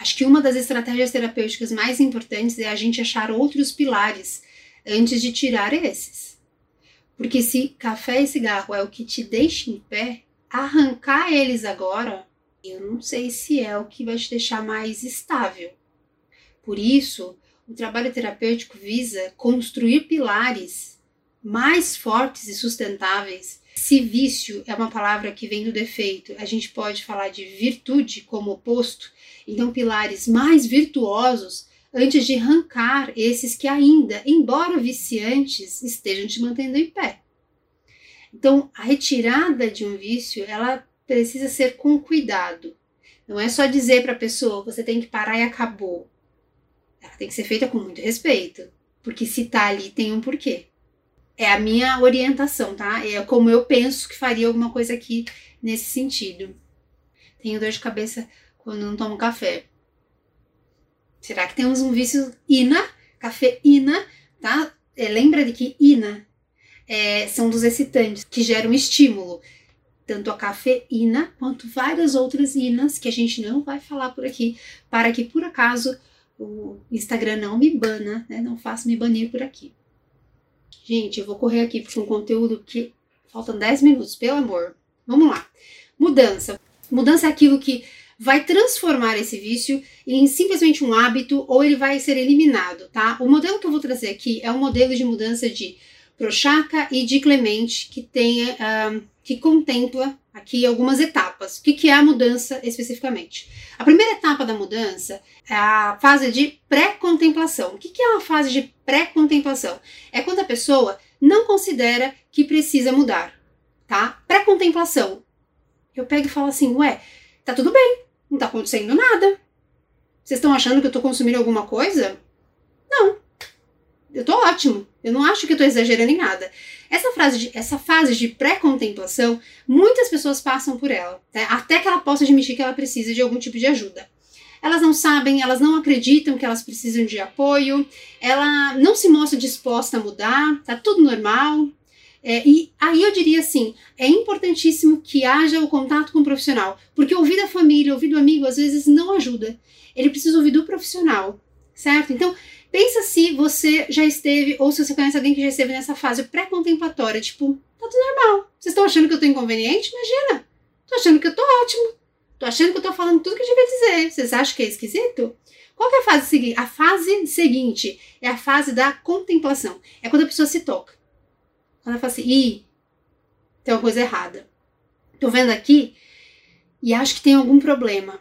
acho que uma das estratégias terapêuticas mais importantes é a gente achar outros pilares antes de tirar esses. Porque se café e cigarro é o que te deixa em pé, arrancar eles agora, eu não sei se é o que vai te deixar mais estável. Por isso, o trabalho terapêutico visa construir pilares mais fortes e sustentáveis. Se vício é uma palavra que vem do defeito, a gente pode falar de virtude como oposto, então pilares mais virtuosos antes de arrancar esses que ainda, embora viciantes, estejam te mantendo em pé. Então, a retirada de um vício, ela precisa ser com cuidado. Não é só dizer para a pessoa, você tem que parar e acabou. Ela tem que ser feita com muito respeito, porque se tá ali tem um porquê. É a minha orientação, tá? É como eu penso que faria alguma coisa aqui nesse sentido. Tenho dor de cabeça quando não tomo café. Será que temos um vício ina, cafeína, tá? É, lembra de que ina é, são dos excitantes que geram estímulo. Tanto a cafeína quanto várias outras inas que a gente não vai falar por aqui, para que por acaso o Instagram não me bana, né? Não faça me banir por aqui. Gente, eu vou correr aqui para um conteúdo que faltam 10 minutos, pelo amor. Vamos lá. Mudança. Mudança é aquilo que vai transformar esse vício em simplesmente um hábito ou ele vai ser eliminado, tá? O modelo que eu vou trazer aqui é um modelo de mudança de Prochaska e de Clemente que tem, uh, que contempla aqui algumas etapas. O que, é a mudança especificamente? A primeira etapa da mudança é a fase de pré-contemplação. O que, que é uma fase de pré-contemplação? É quando a pessoa não considera que precisa mudar, tá? Pré-contemplação. Eu pego e falo assim, ué, tá tudo bem, não tá acontecendo nada. Vocês estão achando que eu tô consumindo alguma coisa? Eu tô ótimo. Eu não acho que eu tô exagerando em nada. Essa, frase de, essa fase de pré-contemplação, muitas pessoas passam por ela, né? até que ela possa admitir que ela precisa de algum tipo de ajuda. Elas não sabem, elas não acreditam que elas precisam de apoio, ela não se mostra disposta a mudar, tá tudo normal, é, e aí eu diria assim: é importantíssimo que haja o contato com o profissional, porque ouvir da família, ouvir do amigo, às vezes não ajuda. Ele precisa ouvir do profissional, certo? Então, pensa se você já esteve, ou se você conhece alguém que já esteve nessa fase pré-contemplatória, tipo, tá tudo normal. Vocês estão achando que eu tô inconveniente? Imagina! Tô achando que eu tô ótimo. Tô achando que eu tô falando tudo que eu devia dizer. Vocês acham que é esquisito? Qual é a fase seguinte? A fase seguinte é a fase da contemplação. É quando a pessoa se toca. Quando ela fala assim, ih, tem uma coisa errada. Tô vendo aqui e acho que tem algum problema.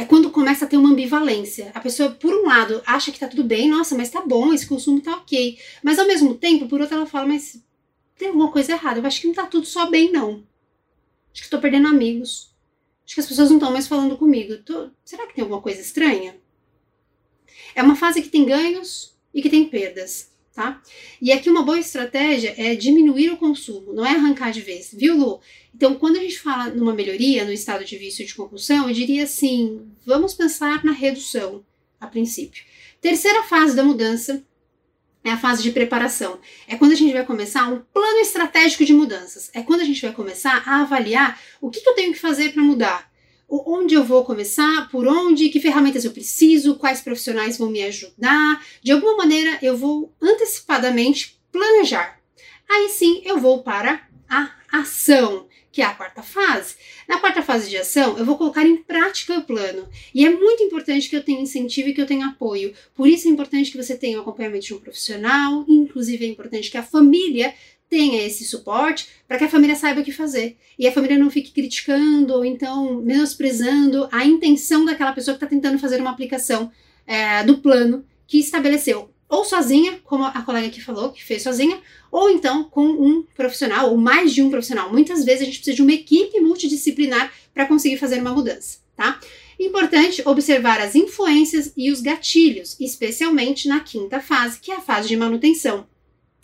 É quando começa a ter uma ambivalência. A pessoa, por um lado, acha que tá tudo bem, nossa, mas tá bom, esse consumo tá ok. Mas ao mesmo tempo, por outro, ela fala, mas tem alguma coisa errada. Eu acho que não tá tudo só bem, não. Acho que tô perdendo amigos. Acho que as pessoas não estão mais falando comigo. Tô... Será que tem alguma coisa estranha? É uma fase que tem ganhos e que tem perdas tá? E aqui uma boa estratégia é diminuir o consumo, não é arrancar de vez, viu, Lu? Então, quando a gente fala numa melhoria no estado de vício de compulsão, eu diria assim: vamos pensar na redução, a princípio. Terceira fase da mudança é a fase de preparação. É quando a gente vai começar um plano estratégico de mudanças. É quando a gente vai começar a avaliar o que, que eu tenho que fazer para mudar onde eu vou começar, por onde, que ferramentas eu preciso, quais profissionais vão me ajudar. De alguma maneira, eu vou antecipadamente planejar. Aí sim, eu vou para a ação, que é a quarta fase. Na quarta fase de ação, eu vou colocar em prática o plano. E é muito importante que eu tenha incentivo e que eu tenha apoio. Por isso é importante que você tenha o acompanhamento de um profissional, inclusive é importante que a família tenha esse suporte para que a família saiba o que fazer. E a família não fique criticando ou então menosprezando a intenção daquela pessoa que está tentando fazer uma aplicação é, do plano que estabeleceu, ou sozinha, como a colega aqui falou, que fez sozinha, ou então com um profissional, ou mais de um profissional. Muitas vezes a gente precisa de uma equipe multidisciplinar para conseguir fazer uma mudança, tá? Importante observar as influências e os gatilhos, especialmente na quinta fase, que é a fase de manutenção.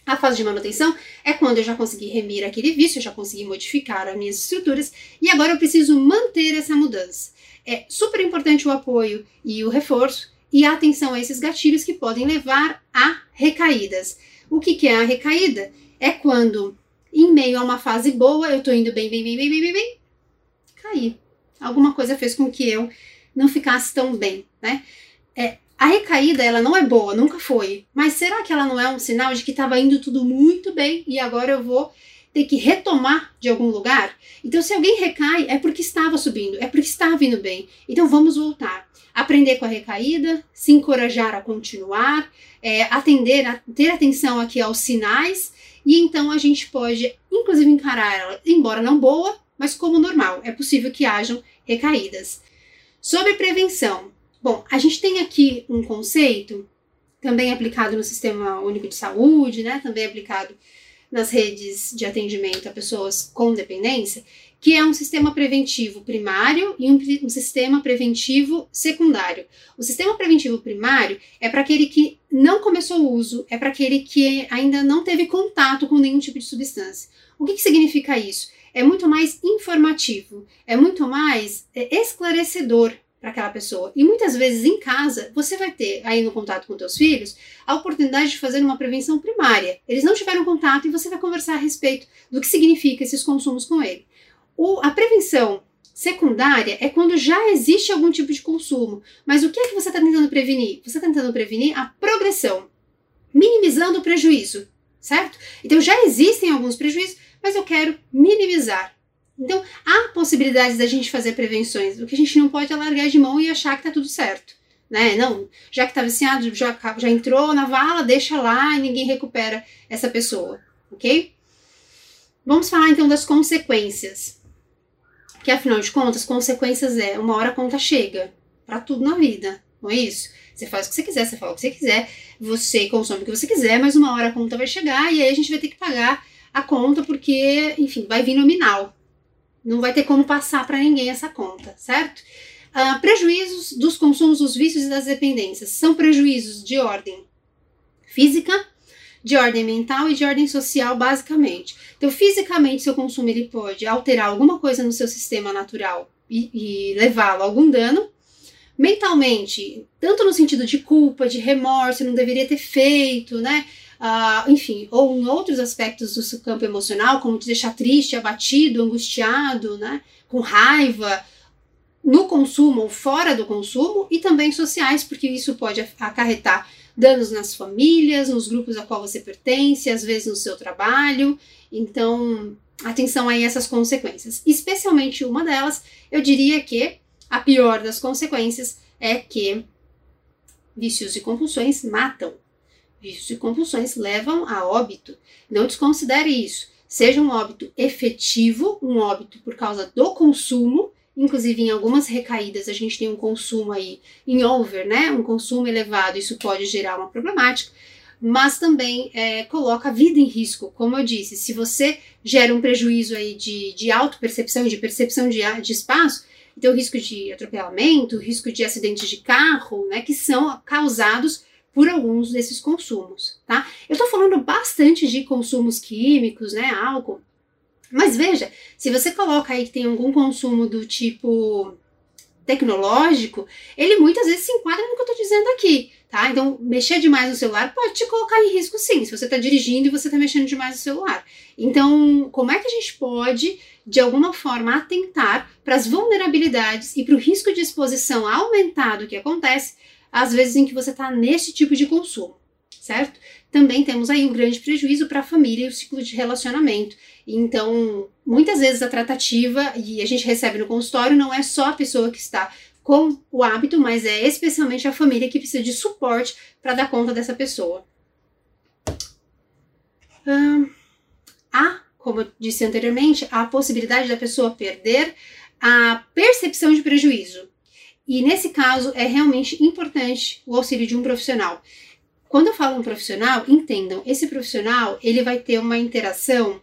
A fase de manutenção é quando eu já consegui remir aquele vício, eu já consegui modificar as minhas estruturas e agora eu preciso manter essa mudança. É super importante o apoio e o reforço e a atenção a esses gatilhos que podem levar a recaídas. O que, que é a recaída? É quando, em meio a uma fase boa, eu tô indo bem, bem, bem, bem, bem, bem, bem, caí. Alguma coisa fez com que eu não ficasse tão bem, né? É, a recaída, ela não é boa, nunca foi. Mas será que ela não é um sinal de que estava indo tudo muito bem e agora eu vou ter que retomar de algum lugar? Então, se alguém recai, é porque estava subindo, é porque estava indo bem. Então, vamos voltar. Aprender com a recaída, se encorajar a continuar, é, atender, a, ter atenção aqui aos sinais, e então a gente pode, inclusive, encarar ela, embora não boa, mas como normal. É possível que hajam recaídas. Sobre prevenção, Bom, a gente tem aqui um conceito também aplicado no Sistema Único de Saúde, né? Também aplicado nas redes de atendimento a pessoas com dependência, que é um sistema preventivo primário e um, um sistema preventivo secundário. O sistema preventivo primário é para aquele que não começou o uso, é para aquele que ainda não teve contato com nenhum tipo de substância. O que, que significa isso? É muito mais informativo, é muito mais é, esclarecedor para aquela pessoa. E muitas vezes em casa, você vai ter aí no contato com teus filhos a oportunidade de fazer uma prevenção primária. Eles não tiveram contato e você vai conversar a respeito do que significa esses consumos com ele. O, a prevenção secundária é quando já existe algum tipo de consumo. Mas o que é que você está tentando prevenir? Você está tentando prevenir a progressão, minimizando o prejuízo, certo? Então já existem alguns prejuízos, mas eu quero minimizar. Então, há possibilidades da gente fazer prevenções. O que a gente não pode é largar de mão e achar que tá tudo certo. Né? Não, já que tá viciado, já, já entrou na vala, deixa lá e ninguém recupera essa pessoa, ok? Vamos falar então das consequências. Que afinal de contas, consequências é uma hora a conta chega para tudo na vida, não é isso? Você faz o que você quiser, você fala o que você quiser, você consome o que você quiser, mas uma hora a conta vai chegar e aí a gente vai ter que pagar a conta porque, enfim, vai vir nominal, não vai ter como passar para ninguém essa conta, certo? Uh, prejuízos dos consumos, dos vícios e das dependências são prejuízos de ordem física, de ordem mental e de ordem social, basicamente. Então, fisicamente, seu consumo ele pode alterar alguma coisa no seu sistema natural e, e levá-lo a algum dano. Mentalmente, tanto no sentido de culpa, de remorso, não deveria ter feito, né? Uh, enfim, ou em outros aspectos do seu campo emocional, como te deixar triste, abatido, angustiado, né, com raiva, no consumo ou fora do consumo, e também sociais, porque isso pode acarretar danos nas famílias, nos grupos a qual você pertence, às vezes no seu trabalho. Então, atenção aí a essas consequências. Especialmente uma delas, eu diria que a pior das consequências é que vícios e compulsões matam. Vícios e compulsões levam a óbito. Não desconsidere isso. Seja um óbito efetivo, um óbito por causa do consumo, inclusive em algumas recaídas a gente tem um consumo aí em over, né? Um consumo elevado, isso pode gerar uma problemática, mas também é, coloca a vida em risco. Como eu disse, se você gera um prejuízo aí de, de auto-percepção, de percepção de, de espaço, então risco de atropelamento, risco de acidentes de carro, né? Que são causados por alguns desses consumos, tá? Eu estou falando bastante de consumos químicos, né, álcool, mas veja, se você coloca aí que tem algum consumo do tipo tecnológico, ele muitas vezes se enquadra no que eu estou dizendo aqui, tá? Então, mexer demais no celular pode te colocar em risco sim, se você está dirigindo e você está mexendo demais no celular. Então, como é que a gente pode, de alguma forma, atentar para as vulnerabilidades e para o risco de exposição aumentado que acontece às vezes em que você está nesse tipo de consumo, certo? Também temos aí um grande prejuízo para a família e o ciclo de relacionamento. Então, muitas vezes a tratativa, e a gente recebe no consultório, não é só a pessoa que está com o hábito, mas é especialmente a família que precisa de suporte para dar conta dessa pessoa. Hum, há, como eu disse anteriormente, a possibilidade da pessoa perder a percepção de prejuízo. E nesse caso é realmente importante o auxílio de um profissional. Quando eu falo um profissional, entendam, esse profissional ele vai ter uma interação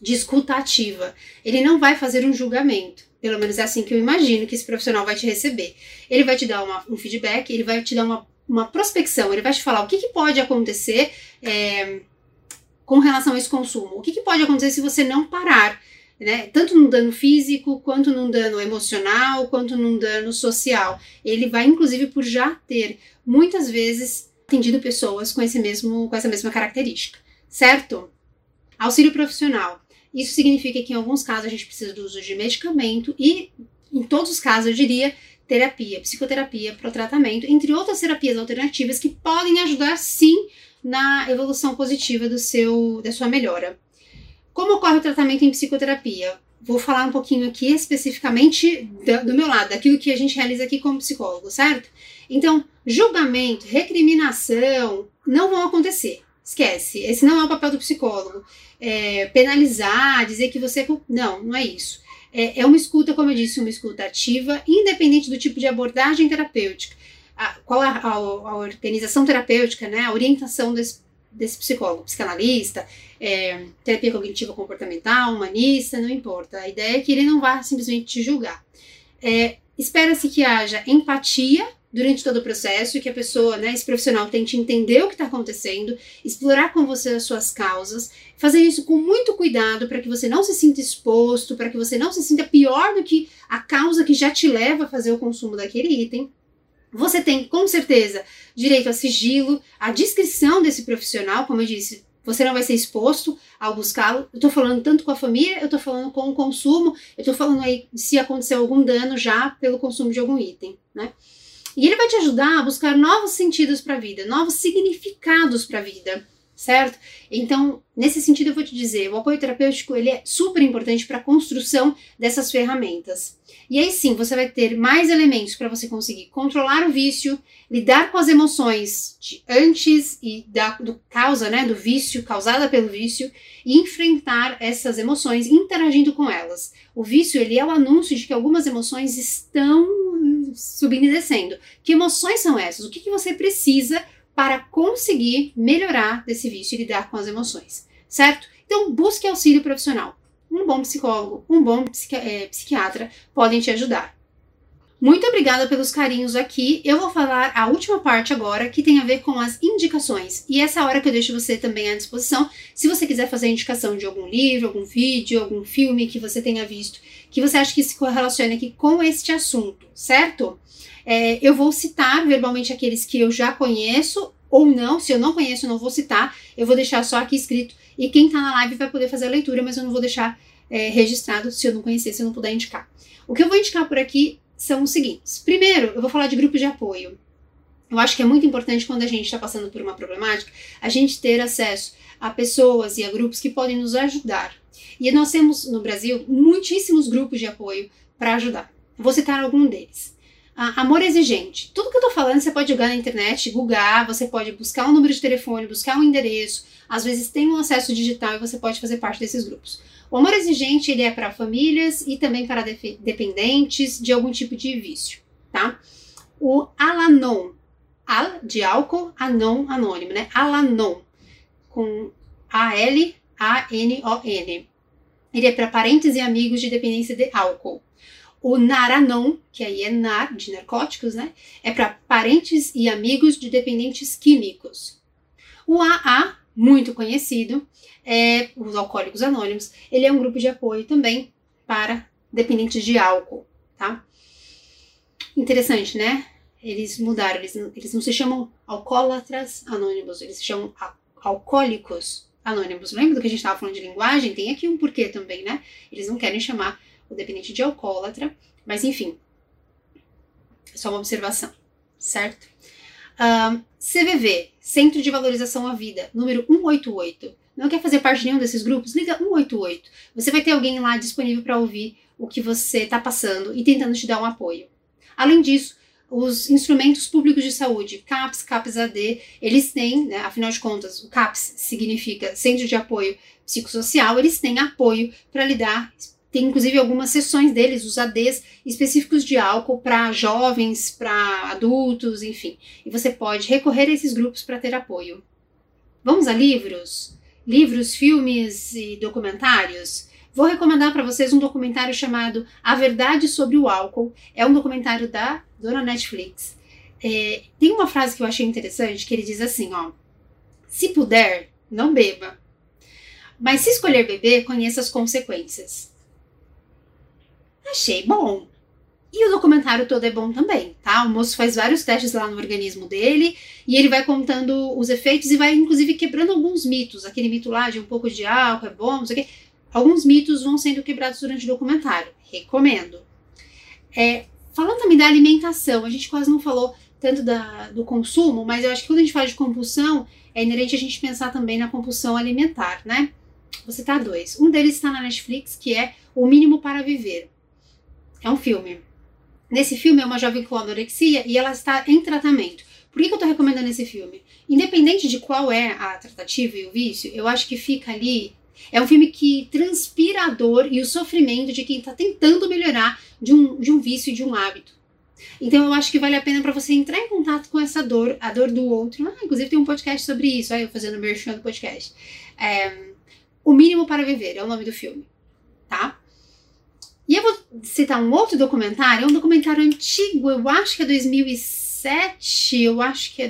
de escuta ativa. Ele não vai fazer um julgamento. Pelo menos é assim que eu imagino que esse profissional vai te receber. Ele vai te dar uma, um feedback, ele vai te dar uma, uma prospecção, ele vai te falar o que, que pode acontecer é, com relação a esse consumo. O que, que pode acontecer se você não parar né? Tanto num dano físico, quanto num dano emocional, quanto num dano social. Ele vai, inclusive, por já ter muitas vezes atendido pessoas com esse mesmo, com essa mesma característica, certo? Auxílio profissional. Isso significa que em alguns casos a gente precisa do uso de medicamento e, em todos os casos, eu diria terapia, psicoterapia para o tratamento, entre outras terapias alternativas que podem ajudar sim na evolução positiva do seu da sua melhora. Como ocorre o tratamento em psicoterapia? Vou falar um pouquinho aqui especificamente do, do meu lado, daquilo que a gente realiza aqui como psicólogo, certo? Então, julgamento, recriminação não vão acontecer. Esquece, esse não é o papel do psicólogo. É, penalizar, dizer que você. É não, não é isso. é, é uma escuta, como eu disse, uma escuta ativa, independente do tipo de abordagem terapêutica. A, qual a, a, a, organização terapêutica, né, a orientação desse, desse psicólogo, psicanalista, é, terapia cognitiva comportamental, humanista, não importa. A ideia é que ele não vá simplesmente te julgar. É, Espera-se que haja empatia durante todo o processo que a pessoa, né, esse profissional, tente entender o que está acontecendo, explorar com você as suas causas, fazer isso com muito cuidado para que você não se sinta exposto, para que você não se sinta pior do que a causa que já te leva a fazer o consumo daquele item. Você tem, com certeza, direito a sigilo, a descrição desse profissional, como eu disse, você não vai ser exposto ao buscá-lo. Eu tô falando tanto com a família, eu tô falando com o consumo, eu tô falando aí se aconteceu algum dano já pelo consumo de algum item, né? E ele vai te ajudar a buscar novos sentidos para a vida, novos significados para a vida, certo? Então, nesse sentido, eu vou te dizer, o apoio terapêutico ele é super importante para a construção dessas ferramentas. E aí sim, você vai ter mais elementos para você conseguir controlar o vício, lidar com as emoções de antes e da do causa, né, do vício causada pelo vício e enfrentar essas emoções interagindo com elas. O vício ele é o anúncio de que algumas emoções estão subindo e descendo. Que emoções são essas? O que, que você precisa para conseguir melhorar desse vício e lidar com as emoções, certo? Então, busque auxílio profissional. Um bom psicólogo, um bom psiqui é, psiquiatra podem te ajudar. Muito obrigada pelos carinhos aqui. Eu vou falar a última parte agora, que tem a ver com as indicações. E essa hora que eu deixo você também à disposição, se você quiser fazer indicação de algum livro, algum vídeo, algum filme que você tenha visto, que você acha que se correlacione aqui com este assunto, certo? É, eu vou citar verbalmente aqueles que eu já conheço ou não. Se eu não conheço, não vou citar. Eu vou deixar só aqui escrito. E quem tá na live vai poder fazer a leitura, mas eu não vou deixar é, registrado se eu não conhecer, se eu não puder indicar. O que eu vou indicar por aqui são os seguintes. Primeiro, eu vou falar de grupos de apoio. Eu acho que é muito importante quando a gente está passando por uma problemática, a gente ter acesso a pessoas e a grupos que podem nos ajudar. E nós temos no Brasil muitíssimos grupos de apoio para ajudar. Vou citar algum deles. Ah, amor exigente. Tudo que eu tô falando você pode jogar na internet, googar, você pode buscar um número de telefone, buscar um endereço. Às vezes tem um acesso digital e você pode fazer parte desses grupos. O amor exigente ele é para famílias e também para dependentes de algum tipo de vício, tá? O Alanon, Al de álcool, Anon anônimo, né? Alanon, com A-L-A-N-O-N. Ele é para parentes e amigos de dependência de álcool. O Naranon, que aí é NAR, de narcóticos, né? É para parentes e amigos de dependentes químicos. O AA, muito conhecido, é os Alcoólicos Anônimos. Ele é um grupo de apoio também para dependentes de álcool, tá? Interessante, né? Eles mudaram, eles, eles não se chamam alcoólatras anônimos, eles se chamam alcoólicos anônimos. Lembra que a gente estava falando de linguagem? Tem aqui um porquê também, né? Eles não querem chamar o dependente de alcoólatra, mas enfim, só uma observação, certo? CVV, Centro de Valorização à Vida, número 188. Não quer fazer parte de nenhum desses grupos? Liga 188. Você vai ter alguém lá disponível para ouvir o que você está passando e tentando te dar um apoio. Além disso, os instrumentos públicos de saúde, CAPS, CAPS-AD, eles têm, né, afinal de contas, o CAPS significa Centro de Apoio Psicossocial, eles têm apoio para lidar tem inclusive algumas sessões deles, os ADs específicos de álcool para jovens, para adultos, enfim. E você pode recorrer a esses grupos para ter apoio. Vamos a livros? Livros, filmes e documentários? Vou recomendar para vocês um documentário chamado A Verdade sobre o Álcool. É um documentário da dona Netflix. É, tem uma frase que eu achei interessante que ele diz assim, ó: se puder, não beba. Mas se escolher beber, conheça as consequências. Achei bom. E o documentário todo é bom também, tá? O moço faz vários testes lá no organismo dele e ele vai contando os efeitos e vai inclusive quebrando alguns mitos. Aquele mito lá de um pouco de álcool é bom, não sei o quê. Alguns mitos vão sendo quebrados durante o documentário. Recomendo. É, falando também da alimentação, a gente quase não falou tanto da, do consumo, mas eu acho que quando a gente fala de compulsão, é inerente a gente pensar também na compulsão alimentar, né? Você tá dois. Um deles está na Netflix, que é O Mínimo para Viver. É um filme. Nesse filme é uma jovem com anorexia e ela está em tratamento. Por que, que eu estou recomendando esse filme? Independente de qual é a tratativa e o vício, eu acho que fica ali É um filme que transpira a dor e o sofrimento de quem está tentando melhorar de um, de um vício e de um hábito. Então eu acho que vale a pena para você entrar em contato com essa dor, a dor do outro. Ah, inclusive tem um podcast sobre isso, aí eu fazendo merchan do podcast. É, o Mínimo para Viver é o nome do filme, tá? E eu vou citar um outro documentário, é um documentário antigo, eu acho que é 2007, eu acho que é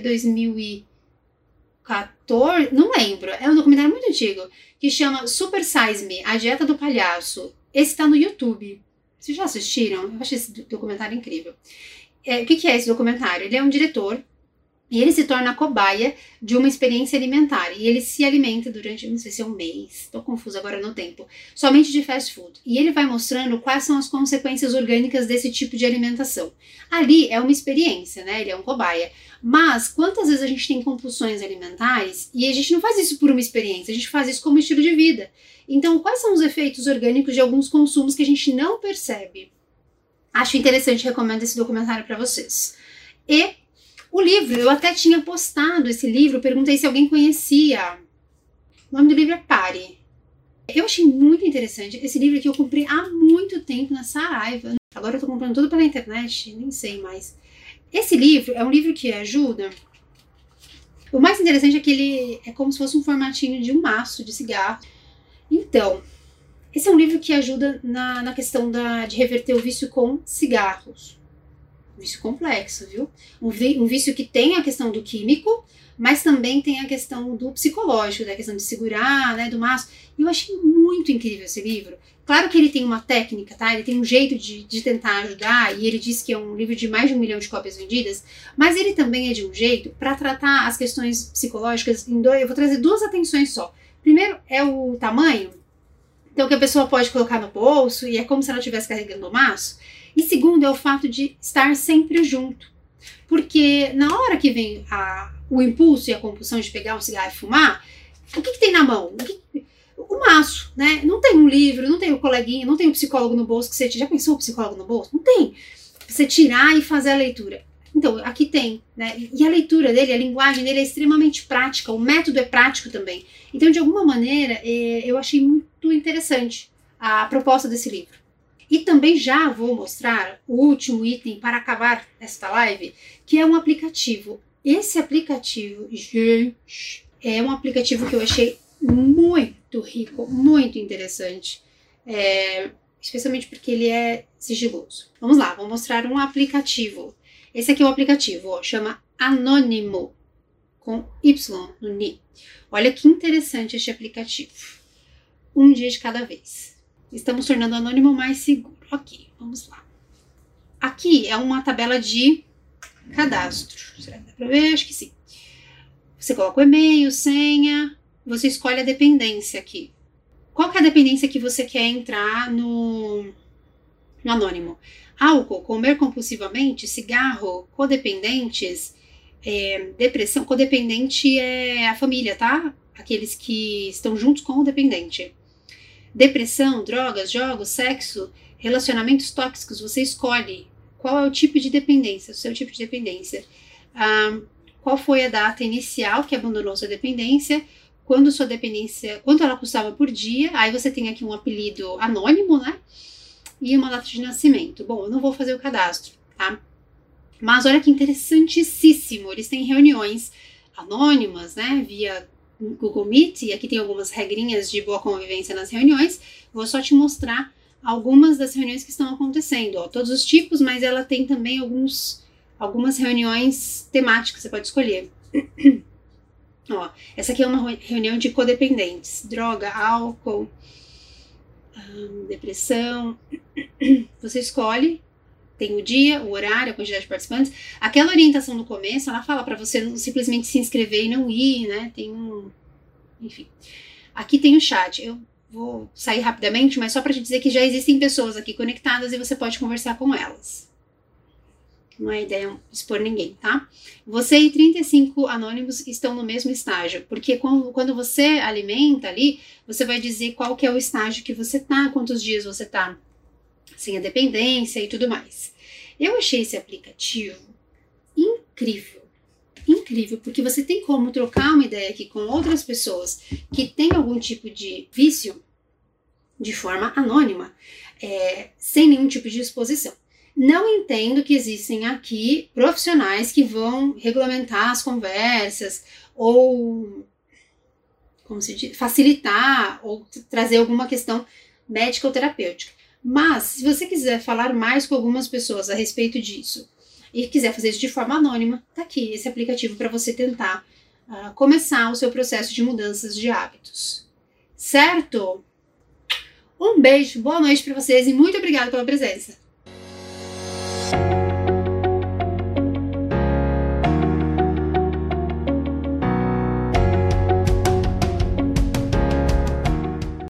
2014, não lembro. É um documentário muito antigo, que chama Super Size Me, A Dieta do Palhaço. Esse tá no YouTube. Vocês já assistiram? Eu achei esse documentário incrível. É, o que, que é esse documentário? Ele é um diretor e ele se torna cobaia de uma experiência alimentar. E ele se alimenta durante, não sei se é um mês, estou confusa agora no tempo, somente de fast food. E ele vai mostrando quais são as consequências orgânicas desse tipo de alimentação. Ali é uma experiência, né? Ele é um cobaia. Mas quantas vezes a gente tem compulsões alimentares e a gente não faz isso por uma experiência, a gente faz isso como estilo de vida. Então, quais são os efeitos orgânicos de alguns consumos que a gente não percebe? Acho interessante, recomendo esse documentário para vocês. E o livro, eu até tinha postado esse livro, perguntei se alguém conhecia. O nome do livro é Pare. Eu achei muito interessante. Esse livro aqui eu comprei há muito tempo na Saraiva. Agora eu tô comprando tudo pela internet, nem sei mais. Esse livro é um livro que ajuda. O mais interessante é que ele é como se fosse um formatinho de um maço de cigarro. Então, esse é um livro que ajuda na, na questão da, de reverter o vício com cigarros vício complexo, viu? Um, um vício que tem a questão do químico, mas também tem a questão do psicológico, da questão de segurar, né, do maço. E eu achei muito incrível esse livro. Claro que ele tem uma técnica, tá? Ele tem um jeito de, de tentar ajudar, e ele diz que é um livro de mais de um milhão de cópias vendidas, mas ele também é de um jeito para tratar as questões psicológicas em dois. Eu vou trazer duas atenções só. Primeiro é o tamanho, então que a pessoa pode colocar no bolso, e é como se ela estivesse carregando o maço. E segundo é o fato de estar sempre junto. Porque na hora que vem a, o impulso e a compulsão de pegar um cigarro e fumar, o que, que tem na mão? O, que, o maço, né? Não tem um livro, não tem o coleguinha, não tem o psicólogo no bolso que você já pensou o psicólogo no bolso? Não tem. Você tirar e fazer a leitura. Então, aqui tem, né? E a leitura dele, a linguagem dele é extremamente prática, o método é prático também. Então, de alguma maneira, é, eu achei muito interessante a proposta desse livro. E também já vou mostrar o último item para acabar esta live, que é um aplicativo. Esse aplicativo, gente, é um aplicativo que eu achei muito rico, muito interessante. É, especialmente porque ele é sigiloso. Vamos lá, vou mostrar um aplicativo. Esse aqui é o aplicativo, ó, chama Anônimo, com Y no Ni. Olha que interessante este aplicativo. Um dia de cada vez. Estamos tornando o anônimo mais seguro. Ok, vamos lá. Aqui é uma tabela de cadastro. Será que dá para ver? Acho que sim. Você coloca o e-mail, senha, você escolhe a dependência aqui. Qual é a dependência que você quer entrar no, no anônimo? Álcool, comer compulsivamente, cigarro, codependentes, é, depressão. Codependente é a família, tá? Aqueles que estão juntos com o dependente. Depressão, drogas, jogos, sexo, relacionamentos tóxicos, você escolhe qual é o tipo de dependência, o seu tipo de dependência. Ah, qual foi a data inicial que abandonou sua dependência, quando sua dependência, quanto ela custava por dia, aí você tem aqui um apelido anônimo, né? E uma data de nascimento. Bom, eu não vou fazer o cadastro, tá? Mas olha que interessantíssimo, eles têm reuniões anônimas, né, via Google Meet, e aqui tem algumas regrinhas de boa convivência nas reuniões. Vou só te mostrar algumas das reuniões que estão acontecendo, ó, todos os tipos, mas ela tem também alguns, algumas reuniões temáticas, você pode escolher. (clears throat) ó, essa aqui é uma reunião de codependentes, droga, álcool, hum, depressão. (clears throat) Você escolhe tem o dia, o horário, a quantidade de participantes. Aquela orientação no começo, ela fala para você não simplesmente se inscrever e não ir, né? Tem um. Enfim. Aqui tem o chat. Eu vou sair rapidamente, mas só para te dizer que já existem pessoas aqui conectadas e você pode conversar com elas. Não é ideia expor ninguém, tá? Você e 35 anônimos estão no mesmo estágio, porque quando você alimenta ali, você vai dizer qual que é o estágio que você tá, quantos dias você tá sem a dependência e tudo mais. Eu achei esse aplicativo incrível, incrível, porque você tem como trocar uma ideia aqui com outras pessoas que têm algum tipo de vício de forma anônima, é, sem nenhum tipo de exposição. Não entendo que existem aqui profissionais que vão regulamentar as conversas ou como se diz, facilitar ou trazer alguma questão médica ou terapêutica. Mas, se você quiser falar mais com algumas pessoas a respeito disso e quiser fazer isso de forma anônima, tá aqui esse aplicativo para você tentar uh, começar o seu processo de mudanças de hábitos. Certo? Um beijo, boa noite para vocês e muito obrigada pela presença.